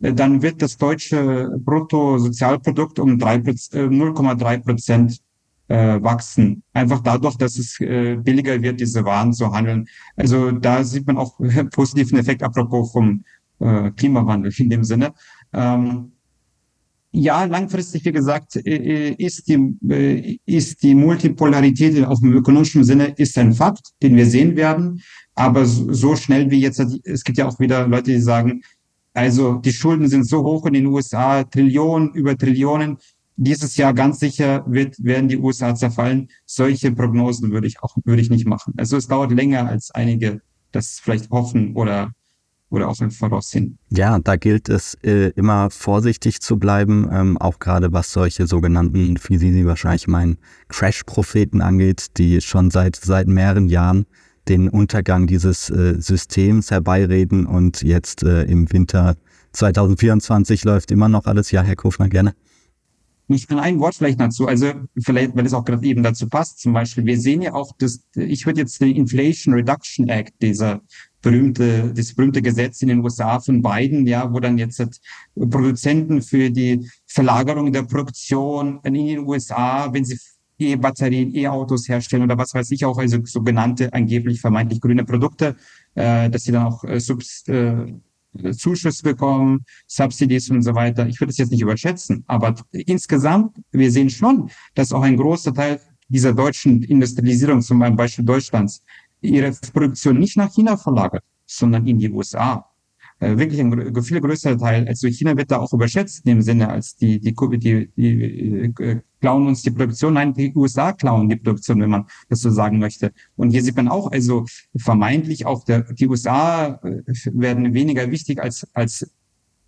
äh, dann wird das deutsche Bruttosozialprodukt um 0,3 äh, Prozent äh, wachsen. Einfach dadurch, dass es äh, billiger wird, diese Waren zu handeln. Also da sieht man auch positiven Effekt apropos vom äh, Klimawandel in dem Sinne. Ähm, ja, langfristig, wie gesagt, äh, äh, ist die, äh, ist die Multipolarität auch im ökonomischen Sinne ist ein Fakt, den wir sehen werden. Aber so schnell wie jetzt, es gibt ja auch wieder Leute, die sagen, also die Schulden sind so hoch in den USA, Trillionen über Trillionen. Dieses Jahr ganz sicher wird, werden die USA zerfallen. Solche Prognosen würde ich auch, würde ich nicht machen. Also es dauert länger, als einige das vielleicht hoffen oder oder auch im Voraussehen. Ja, da gilt es äh, immer vorsichtig zu bleiben, ähm, auch gerade was solche sogenannten, wie Sie sie wahrscheinlich meinen, Crash-Propheten angeht, die schon seit, seit mehreren Jahren den Untergang dieses äh, Systems herbeireden und jetzt äh, im Winter 2024 läuft immer noch alles. Ja, Herr Kofner, gerne. Ich kann ein Wort vielleicht dazu, also vielleicht, weil es auch gerade eben dazu passt, zum Beispiel, wir sehen ja auch, dass ich würde jetzt den Inflation Reduction Act, dieser berühmte, das berühmte Gesetz in den USA von Biden, ja, wo dann jetzt Produzenten für die Verlagerung der Produktion in den USA, wenn sie E-Batterien, E-Autos herstellen oder was weiß ich auch, also sogenannte angeblich vermeintlich grüne Produkte, äh, dass sie dann auch äh, Subs, äh, Zuschuss bekommen, Subsidies und so weiter. Ich würde es jetzt nicht überschätzen, aber insgesamt, wir sehen schon, dass auch ein großer Teil dieser deutschen Industrialisierung, zum Beispiel Deutschlands, ihre Produktion nicht nach China verlagert, sondern in die USA äh, wirklich ein viel größerer Teil. Also China wird da auch überschätzt in dem Sinne, als die, die, die, die äh, klauen uns die Produktion. Nein, die USA klauen die Produktion, wenn man das so sagen möchte. Und hier sieht man auch, also vermeintlich auch der, die USA äh, werden weniger wichtig als, als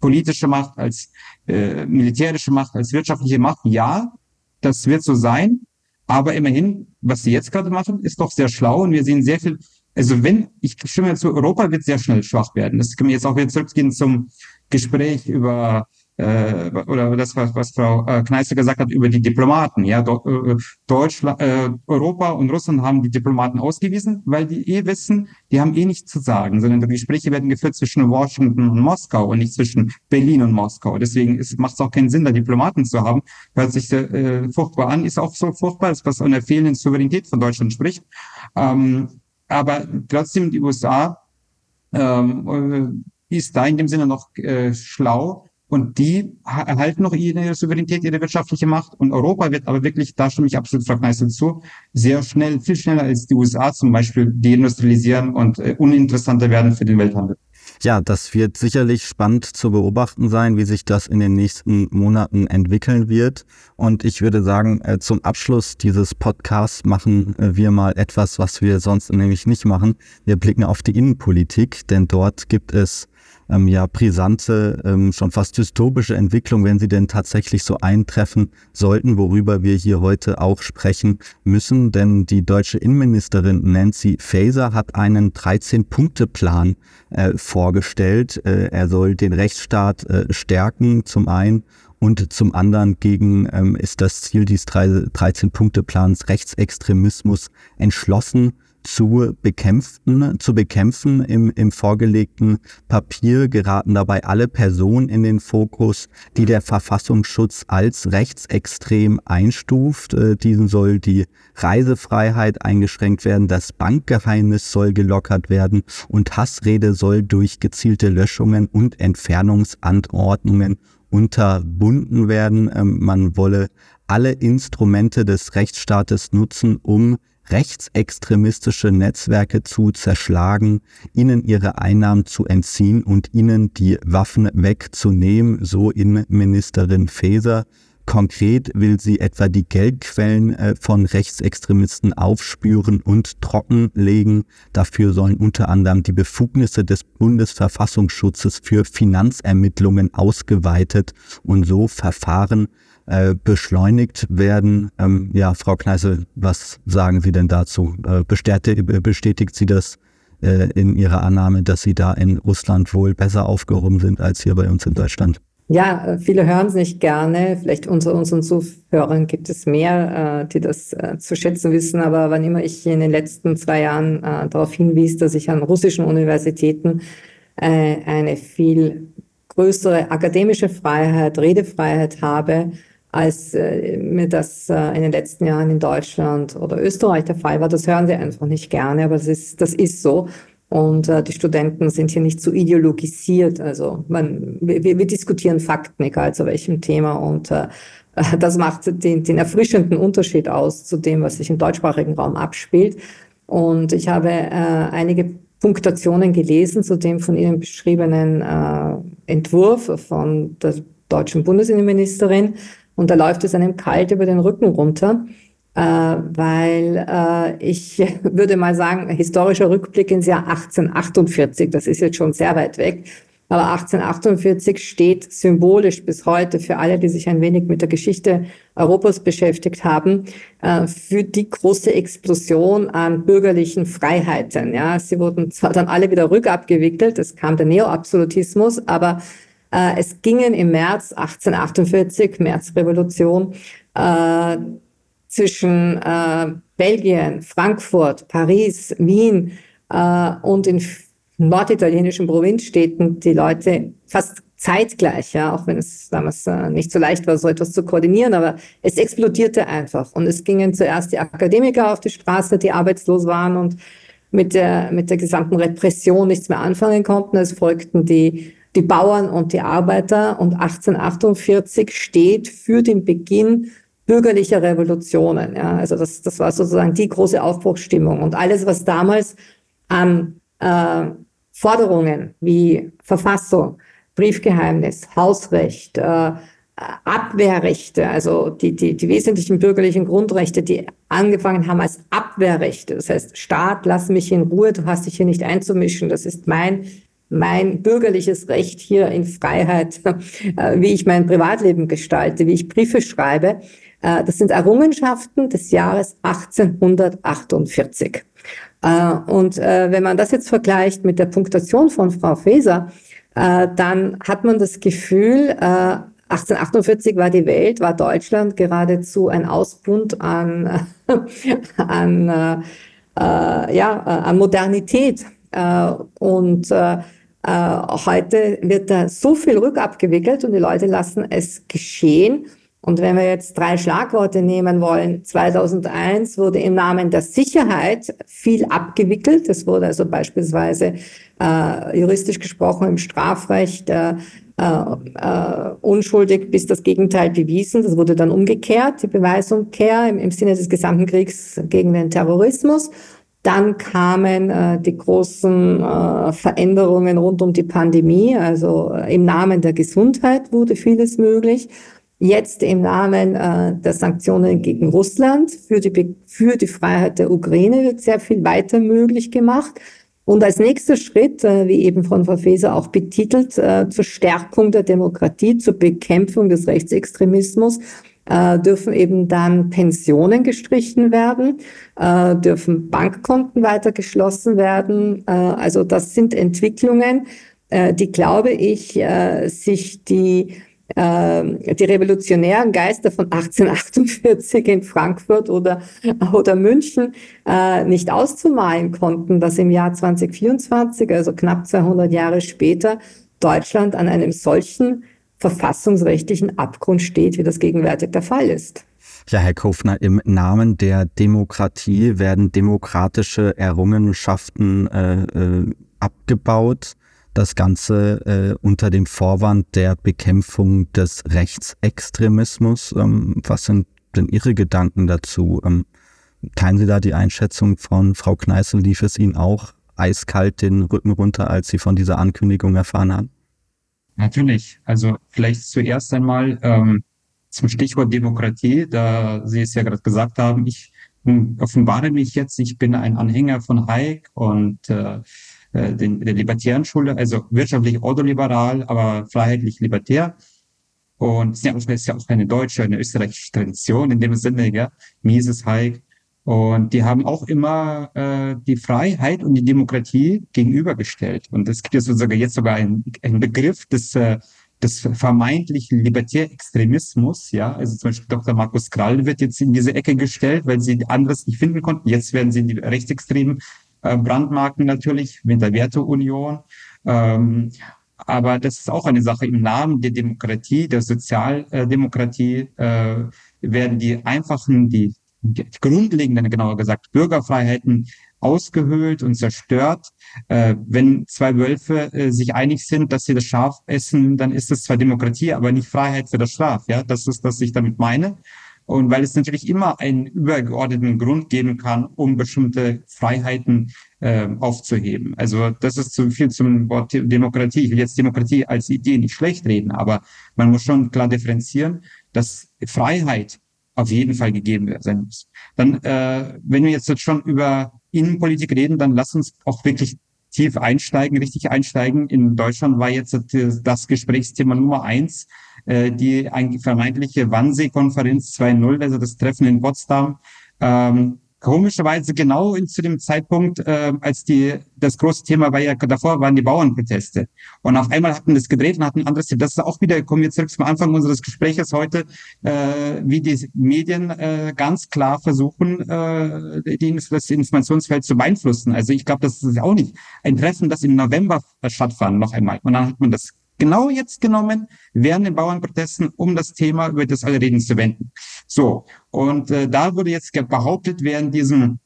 politische Macht, als äh, militärische Macht, als wirtschaftliche Macht. Ja, das wird so sein. Aber immerhin, was sie jetzt gerade machen, ist doch sehr schlau und wir sehen sehr viel also wenn, ich stimme zu, Europa wird sehr schnell schwach werden. Das können wir jetzt auch wieder zurückgehen zum Gespräch über äh, oder das, was, was Frau äh, Kneißler gesagt hat über die Diplomaten. Ja, äh, Deutschland, äh, Europa und Russland haben die Diplomaten ausgewiesen, weil die eh wissen, die haben eh nichts zu sagen, sondern die Gespräche werden geführt zwischen Washington und Moskau und nicht zwischen Berlin und Moskau. Deswegen macht es auch keinen Sinn, da Diplomaten zu haben. Hört sich äh, furchtbar an, ist auch so furchtbar, was an der fehlenden Souveränität von Deutschland spricht. Ähm, aber trotzdem die USA ähm, äh, ist da in dem Sinne noch äh, schlau und die erhalten noch ihre Souveränität, ihre wirtschaftliche Macht und Europa wird aber wirklich, da stimme ich absolut Frau Kneißl zu, sehr schnell, viel schneller als die USA zum Beispiel deindustrialisieren und äh, uninteressanter werden für den Welthandel. Ja, das wird sicherlich spannend zu beobachten sein, wie sich das in den nächsten Monaten entwickeln wird. Und ich würde sagen, äh, zum Abschluss dieses Podcasts machen äh, wir mal etwas, was wir sonst nämlich nicht machen. Wir blicken auf die Innenpolitik, denn dort gibt es ähm, ja brisante, ähm, schon fast dystopische Entwicklung, wenn sie denn tatsächlich so eintreffen sollten, worüber wir hier heute auch sprechen müssen. Denn die deutsche Innenministerin Nancy Faeser hat einen 13-Punkte-Plan äh, vorgestellt. Äh, er soll den Rechtsstaat äh, stärken, zum einen und zum anderen gegen ähm, ist das Ziel dieses 13-Punkte-Plans Rechtsextremismus entschlossen zu bekämpfen, zu bekämpfen. Im, im vorgelegten Papier geraten dabei alle Personen in den Fokus, die der Verfassungsschutz als rechtsextrem einstuft. Äh, diesen soll die Reisefreiheit eingeschränkt werden, das Bankgeheimnis soll gelockert werden und Hassrede soll durch gezielte Löschungen und Entfernungsanordnungen unterbunden werden. Ähm, man wolle alle Instrumente des Rechtsstaates nutzen, um rechtsextremistische Netzwerke zu zerschlagen, ihnen ihre Einnahmen zu entziehen und ihnen die Waffen wegzunehmen, so Innenministerin Faeser. Konkret will sie etwa die Geldquellen äh, von Rechtsextremisten aufspüren und trockenlegen. Dafür sollen unter anderem die Befugnisse des Bundesverfassungsschutzes für Finanzermittlungen ausgeweitet und so Verfahren äh, beschleunigt werden. Ähm, ja, Frau Kneißel, was sagen Sie denn dazu? Äh, bestätigt, bestätigt Sie das äh, in Ihrer Annahme, dass Sie da in Russland wohl besser aufgehoben sind als hier bei uns in Deutschland? Ja, viele hören es nicht gerne. Vielleicht unter unseren Zuhörern gibt es mehr, äh, die das äh, zu schätzen wissen. Aber wann immer ich in den letzten zwei Jahren äh, darauf hinwies, dass ich an russischen Universitäten äh, eine viel größere akademische Freiheit, Redefreiheit habe, als äh, mir das äh, in den letzten Jahren in Deutschland oder Österreich der Fall war. Das hören sie einfach nicht gerne, aber das ist, das ist so. Und äh, die Studenten sind hier nicht so ideologisiert. Also man, wir, wir diskutieren Fakten, egal zu welchem Thema. Und äh, das macht den, den erfrischenden Unterschied aus zu dem, was sich im deutschsprachigen Raum abspielt. Und ich habe äh, einige Punktationen gelesen zu dem von Ihnen beschriebenen äh, Entwurf von der deutschen Bundesinnenministerin. Und da läuft es einem kalt über den Rücken runter, äh, weil äh, ich würde mal sagen, historischer Rückblick ins Jahr 1848, das ist jetzt schon sehr weit weg, aber 1848 steht symbolisch bis heute für alle, die sich ein wenig mit der Geschichte Europas beschäftigt haben, äh, für die große Explosion an bürgerlichen Freiheiten. Ja, sie wurden zwar dann alle wieder rückabgewickelt, es kam der Neoabsolutismus, aber es gingen im März 1848, Märzrevolution, äh, zwischen äh, Belgien, Frankfurt, Paris, Wien äh, und in norditalienischen Provinzstädten die Leute fast zeitgleich, ja, auch wenn es damals äh, nicht so leicht war, so etwas zu koordinieren, aber es explodierte einfach. Und es gingen zuerst die Akademiker auf die Straße, die arbeitslos waren und mit der, mit der gesamten Repression nichts mehr anfangen konnten. Es folgten die, die Bauern und die Arbeiter und 1848 steht für den Beginn bürgerlicher Revolutionen. Ja, also das, das war sozusagen die große Aufbruchsstimmung und alles, was damals an äh, Forderungen wie Verfassung, Briefgeheimnis, Hausrecht, äh, Abwehrrechte, also die, die, die wesentlichen bürgerlichen Grundrechte, die angefangen haben als Abwehrrechte. Das heißt, Staat, lass mich in Ruhe, du hast dich hier nicht einzumischen. Das ist mein, mein bürgerliches Recht hier in Freiheit, äh, wie ich mein Privatleben gestalte, wie ich Briefe schreibe. Äh, das sind Errungenschaften des Jahres 1848. Äh, und wenn man das jetzt vergleicht mit der Punktation von Frau Faeser, dann hat man das Gefühl, 1848 war die Welt, war Deutschland geradezu ein Ausbund an, an, ja, an Modernität. Äh, und äh, äh, heute wird da so viel rückabgewickelt und die Leute lassen es geschehen. Und wenn wir jetzt drei Schlagworte nehmen wollen, 2001 wurde im Namen der Sicherheit viel abgewickelt. Es wurde also beispielsweise äh, juristisch gesprochen im Strafrecht äh, äh, unschuldig, bis das Gegenteil bewiesen. Das wurde dann umgekehrt, die Beweisumkehr im, im Sinne des gesamten Kriegs gegen den Terrorismus. Dann kamen äh, die großen äh, Veränderungen rund um die Pandemie. Also äh, im Namen der Gesundheit wurde vieles möglich. Jetzt im Namen äh, der Sanktionen gegen Russland für die, für die Freiheit der Ukraine wird sehr viel weiter möglich gemacht. Und als nächster Schritt, äh, wie eben von Frau Faeser auch betitelt, äh, zur Stärkung der Demokratie, zur Bekämpfung des Rechtsextremismus, äh, dürfen eben dann Pensionen gestrichen werden, dürfen Bankkonten weiter geschlossen werden. Also das sind Entwicklungen, die, glaube ich, sich die äh, die revolutionären Geister von 1848 in Frankfurt oder, oder München äh, nicht auszumalen konnten, dass im Jahr 2024, also knapp 200 Jahre später, Deutschland an einem solchen verfassungsrechtlichen Abgrund steht, wie das gegenwärtig der Fall ist. Ja, Herr Kofner, im Namen der Demokratie werden demokratische Errungenschaften äh, äh, abgebaut das Ganze äh, unter dem Vorwand der Bekämpfung des Rechtsextremismus. Ähm, was sind denn Ihre Gedanken dazu? Ähm, teilen Sie da die Einschätzung von Frau Kneißl? Lief es Ihnen auch eiskalt den Rücken runter, als Sie von dieser Ankündigung erfahren haben? Natürlich. Also vielleicht zuerst einmal ähm, zum Stichwort Demokratie, da Sie es ja gerade gesagt haben, ich offenbare mich jetzt, ich bin ein Anhänger von Hayek und äh, äh, den, der libertären Schule, also wirtschaftlich ordoliberal, aber freiheitlich libertär. Und es ist ja, ist ja auch keine deutsche, eine österreichische Tradition in dem Sinne, ja, Mises, Hayek. Und die haben auch immer äh, die Freiheit und die Demokratie gegenübergestellt. Und es gibt ja sogar jetzt sogar einen, einen Begriff des, äh, des vermeintlichen Libertärextremismus, ja. Also zum Beispiel Dr. Markus Krall wird jetzt in diese Ecke gestellt, weil sie anderes nicht finden konnten. Jetzt werden sie in die Rechtsextremen äh, Brandmarken natürlich mit der Werteunion. Ähm, aber das ist auch eine Sache im Namen der Demokratie, der Sozialdemokratie, äh, werden die einfachen, die grundlegenden, genauer gesagt, Bürgerfreiheiten ausgehöhlt und zerstört. Äh, wenn zwei Wölfe äh, sich einig sind, dass sie das Schaf essen, dann ist das zwar Demokratie, aber nicht Freiheit für das Schaf. Ja, das ist, was ich damit meine. Und weil es natürlich immer einen übergeordneten Grund geben kann, um bestimmte Freiheiten äh, aufzuheben. Also das ist zu viel zum Wort Demokratie. Ich will jetzt Demokratie als Idee nicht schlecht reden, aber man muss schon klar differenzieren, dass Freiheit auf jeden Fall gegeben sein muss. Dann, äh, wenn wir jetzt schon über Innenpolitik reden, dann lass uns auch wirklich tief einsteigen, richtig einsteigen. In Deutschland war jetzt das Gesprächsthema Nummer eins äh, die vermeintliche Wannsee-Konferenz 2.0, also das Treffen in Potsdam, ähm, komischerweise genau in, zu dem Zeitpunkt, äh, als die das große Thema war ja davor waren die Bauernproteste und auf einmal hatten das gedreht und hatten ein anderes Thema. Das ist auch wieder kommen wir zurück zum Anfang unseres Gespräches heute, äh, wie die Medien äh, ganz klar versuchen, äh, die, das Informationsfeld zu beeinflussen. Also ich glaube, das ist auch nicht ein Treffen, das im November stattfand noch einmal und dann hat man das genau jetzt genommen während den Bauernprotesten, um das Thema, über das alle reden, zu wenden. So, und äh, da wurde jetzt behauptet, während diesem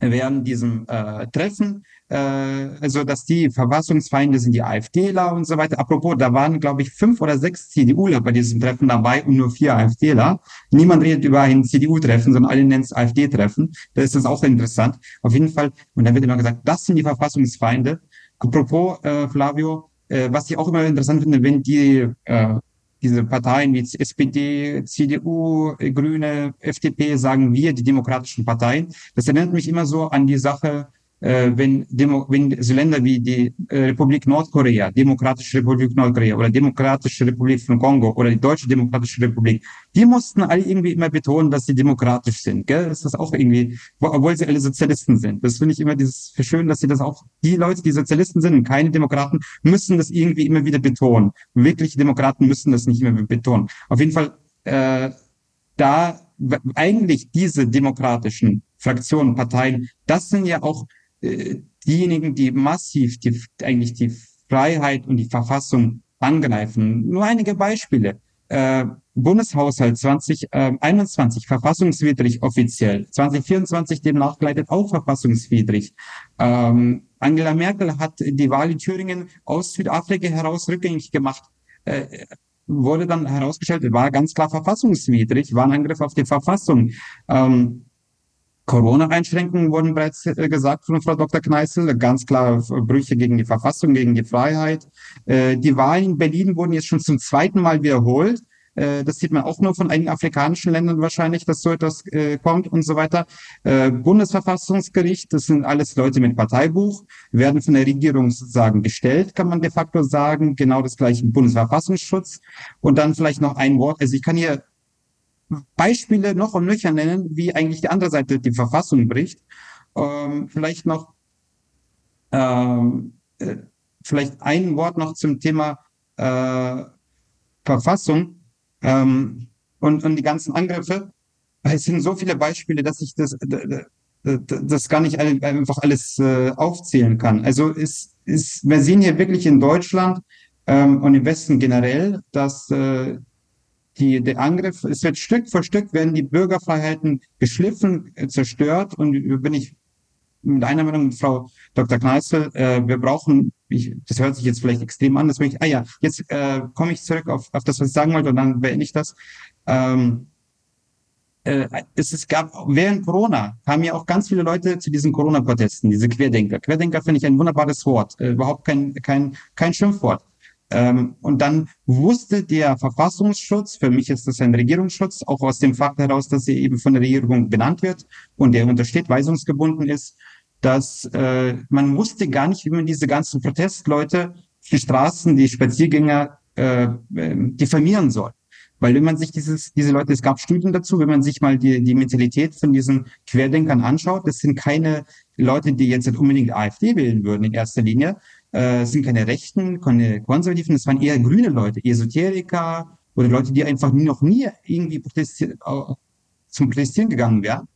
während diesem äh, Treffen, äh, also dass die Verfassungsfeinde sind die AfDler und so weiter. Apropos, da waren, glaube ich, fünf oder sechs CDUler bei diesem Treffen dabei und nur vier AfDler. Niemand redet über ein CDU-Treffen, sondern alle nennen es AfD-Treffen. Da ist das auch interessant. Auf jeden Fall, und dann wird immer gesagt, das sind die Verfassungsfeinde. Apropos, äh, Flavio, äh, was ich auch immer interessant finde, wenn die äh, diese Parteien wie SPD, CDU, Grüne, FDP sagen wir, die demokratischen Parteien. Das erinnert mich immer so an die Sache, wenn, Demo, wenn so Länder wie die äh, Republik Nordkorea, Demokratische Republik Nordkorea oder Demokratische Republik von Kongo oder die Deutsche Demokratische Republik, die mussten alle irgendwie immer betonen, dass sie demokratisch sind. Gell? Das ist auch irgendwie, obwohl sie alle Sozialisten sind. Das finde ich immer dieses schön, dass sie das auch, die Leute, die Sozialisten sind und keine Demokraten, müssen das irgendwie immer wieder betonen. Wirkliche Demokraten müssen das nicht immer betonen. Auf jeden Fall, äh, da eigentlich diese demokratischen Fraktionen, Parteien, das sind ja auch äh, diejenigen, die massiv die, eigentlich die Freiheit und die Verfassung angreifen. Nur einige Beispiele. Äh, Bundeshaushalt 2021 äh, verfassungswidrig offiziell, 2024 demnach gleitet auch verfassungswidrig. Ähm, Angela Merkel hat die Wahl in Thüringen aus Südafrika heraus rückgängig gemacht. Äh, wurde dann herausgestellt, war ganz klar verfassungswidrig, war ein Angriff auf die Verfassung. Ähm, Corona-Einschränkungen wurden bereits äh, gesagt von Frau Dr. Kneißl, ganz klar Brüche gegen die Verfassung, gegen die Freiheit. Äh, die Wahlen in Berlin wurden jetzt schon zum zweiten Mal wiederholt. Äh, das sieht man auch nur von einigen afrikanischen Ländern wahrscheinlich, dass so etwas kommt und so weiter. Bundesverfassungsgericht, das sind alles Leute mit Parteibuch, werden von der Regierung sozusagen gestellt, kann man de facto sagen. Genau das gleiche Bundesverfassungsschutz. Und dann vielleicht noch ein Wort. Also ich kann hier Beispiele noch und nöcher nennen, wie eigentlich die andere Seite die Verfassung bricht. Ähm, vielleicht noch, ähm, äh, vielleicht ein Wort noch zum Thema äh, Verfassung ähm, und, und die ganzen Angriffe. Es sind so viele Beispiele, dass ich das, das gar nicht einfach alles äh, aufzählen kann. Also ist, ist, wir sehen hier wirklich in Deutschland ähm, und im Westen generell, dass äh, die, der Angriff, es wird Stück für Stück werden die Bürgerfreiheiten geschliffen, äh, zerstört und bin ich mit einer Meinung Frau Dr. Kneißl, äh, wir brauchen, ich, das hört sich jetzt vielleicht extrem an, das ich, ah ja, jetzt äh, komme ich zurück auf, auf das, was ich sagen wollte und dann beende ich das. Ähm, äh, es, es gab, während Corona kamen ja auch ganz viele Leute zu diesen Corona-Protesten, diese Querdenker. Querdenker finde ich ein wunderbares Wort, äh, überhaupt kein, kein, kein Schimpfwort. Ähm, und dann wusste der Verfassungsschutz, für mich ist das ein Regierungsschutz, auch aus dem Fakt heraus, dass er eben von der Regierung benannt wird und der untersteht, weisungsgebunden ist, dass äh, man wusste gar nicht, wie man diese ganzen Protestleute, die Straßen, die Spaziergänger äh, ähm, diffamieren soll. Weil wenn man sich dieses, diese Leute, es gab Studien dazu, wenn man sich mal die, die Mentalität von diesen Querdenkern anschaut, das sind keine Leute, die jetzt nicht unbedingt AfD wählen würden in erster Linie, äh, sind keine Rechten, keine Konservativen, das waren eher grüne Leute, Esoteriker oder Leute, die einfach noch nie irgendwie protestieren, äh, zum Protestieren gegangen wären.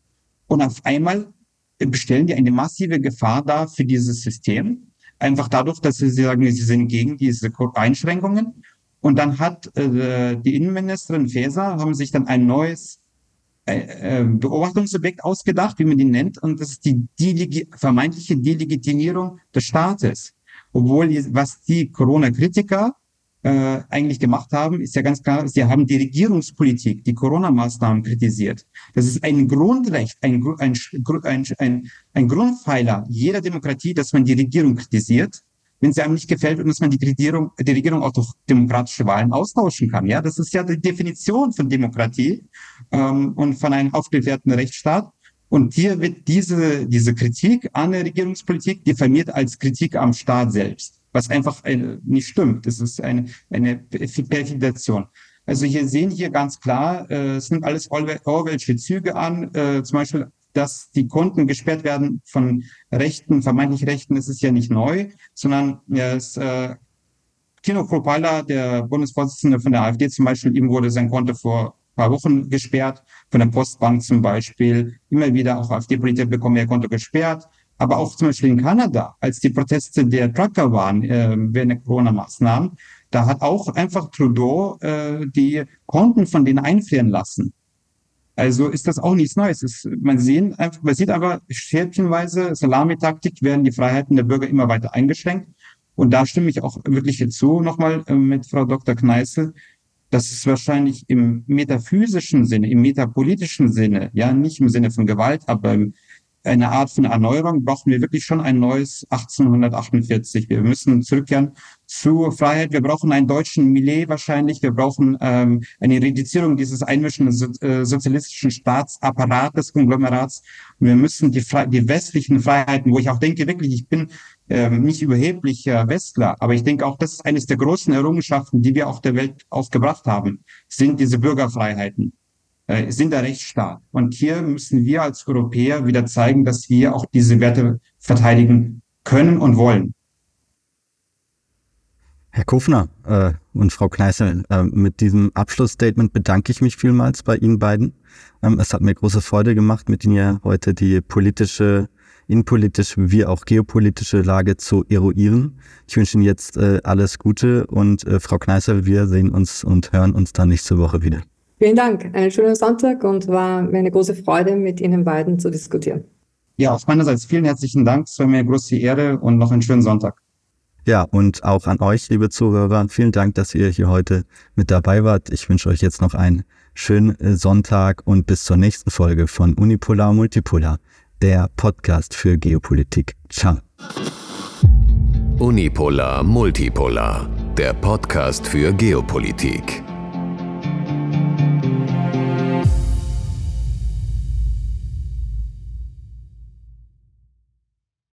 Und auf einmal bestellen die eine massive Gefahr dar für dieses System. Einfach dadurch, dass sie sagen, sie sind gegen diese Einschränkungen. Und dann hat äh, die Innenministerin Faeser haben sich dann ein neues äh, äh Beobachtungsobjekt ausgedacht, wie man die nennt, und das ist die Delegi vermeintliche Delegitimierung des Staates. Obwohl, was die Corona-Kritiker äh, eigentlich gemacht haben, ist ja ganz klar, sie haben die Regierungspolitik, die Corona-Maßnahmen kritisiert. Das ist ein Grundrecht, ein, ein, ein, ein, Grundpfeiler jeder Demokratie, dass man die Regierung kritisiert, wenn sie einem nicht gefällt und dass man die Regierung, die Regierung auch durch demokratische Wahlen austauschen kann. Ja, das ist ja die Definition von Demokratie ähm, und von einem aufgeklärten Rechtsstaat. Und hier wird diese, diese Kritik an der Regierungspolitik diffamiert als Kritik am Staat selbst, was einfach eine, nicht stimmt. Das ist eine, eine Perfidation. Also hier sehen hier ganz klar, äh, es nimmt alles Orwellsche Züge an, äh, zum Beispiel, dass die Konten gesperrt werden von Rechten, vermeintlich Rechten, das ist ja nicht neu, sondern ja, es, äh, Kino Kropala, der Bundesvorsitzende von der AfD zum Beispiel, ihm wurde sein Konto vor paar Wochen gesperrt, von der Postbank zum Beispiel. Immer wieder auch AfD-Politiker bekommen ihr Konto gesperrt. Aber auch zum Beispiel in Kanada, als die Proteste der Trucker waren äh, während der Corona-Maßnahmen, Da hat auch einfach Trudeau äh, die Konten von denen einfrieren lassen. Also ist das auch nichts Neues. Ist, man, sehen, man sieht aber schäbchenweise, Salamitaktik werden die Freiheiten der Bürger immer weiter eingeschränkt. Und da stimme ich auch wirklich hinzu nochmal äh, mit Frau Dr. Kneißl, dass es wahrscheinlich im metaphysischen Sinne, im metapolitischen Sinne, ja, nicht im Sinne von Gewalt, aber im eine Art von Erneuerung brauchen wir wirklich schon ein neues 1848. Wir müssen zurückkehren zur Freiheit. Wir brauchen einen deutschen Millet wahrscheinlich. Wir brauchen ähm, eine Reduzierung dieses einmischenden so, äh, sozialistischen Staatsapparates, Konglomerats. Und wir müssen die, die westlichen Freiheiten, wo ich auch denke, wirklich, ich bin ähm, nicht überheblicher Westler, aber ich denke auch, das ist eines der großen Errungenschaften, die wir auch der Welt aufgebracht haben, sind diese Bürgerfreiheiten. Äh, sind da recht stark. Und hier müssen wir als Europäer wieder zeigen, dass wir auch diese Werte verteidigen können und wollen. Herr Kofner äh, und Frau Kneißl, äh, mit diesem Abschlussstatement bedanke ich mich vielmals bei Ihnen beiden. Ähm, es hat mir große Freude gemacht, mit Ihnen hier heute die politische, innenpolitische wie auch geopolitische Lage zu eruieren. Ich wünsche Ihnen jetzt äh, alles Gute und äh, Frau Kneißl, wir sehen uns und hören uns dann nächste Woche wieder. Vielen Dank. Einen schönen Sonntag und war mir eine große Freude, mit Ihnen beiden zu diskutieren. Ja, aus meinerseits vielen herzlichen Dank. Es war mir eine große Ehre und noch einen schönen Sonntag. Ja, und auch an euch, liebe Zuhörer, vielen Dank, dass ihr hier heute mit dabei wart. Ich wünsche euch jetzt noch einen schönen äh, Sonntag und bis zur nächsten Folge von Unipolar Multipolar, der Podcast für Geopolitik. Ciao. Unipolar Multipolar, der Podcast für Geopolitik.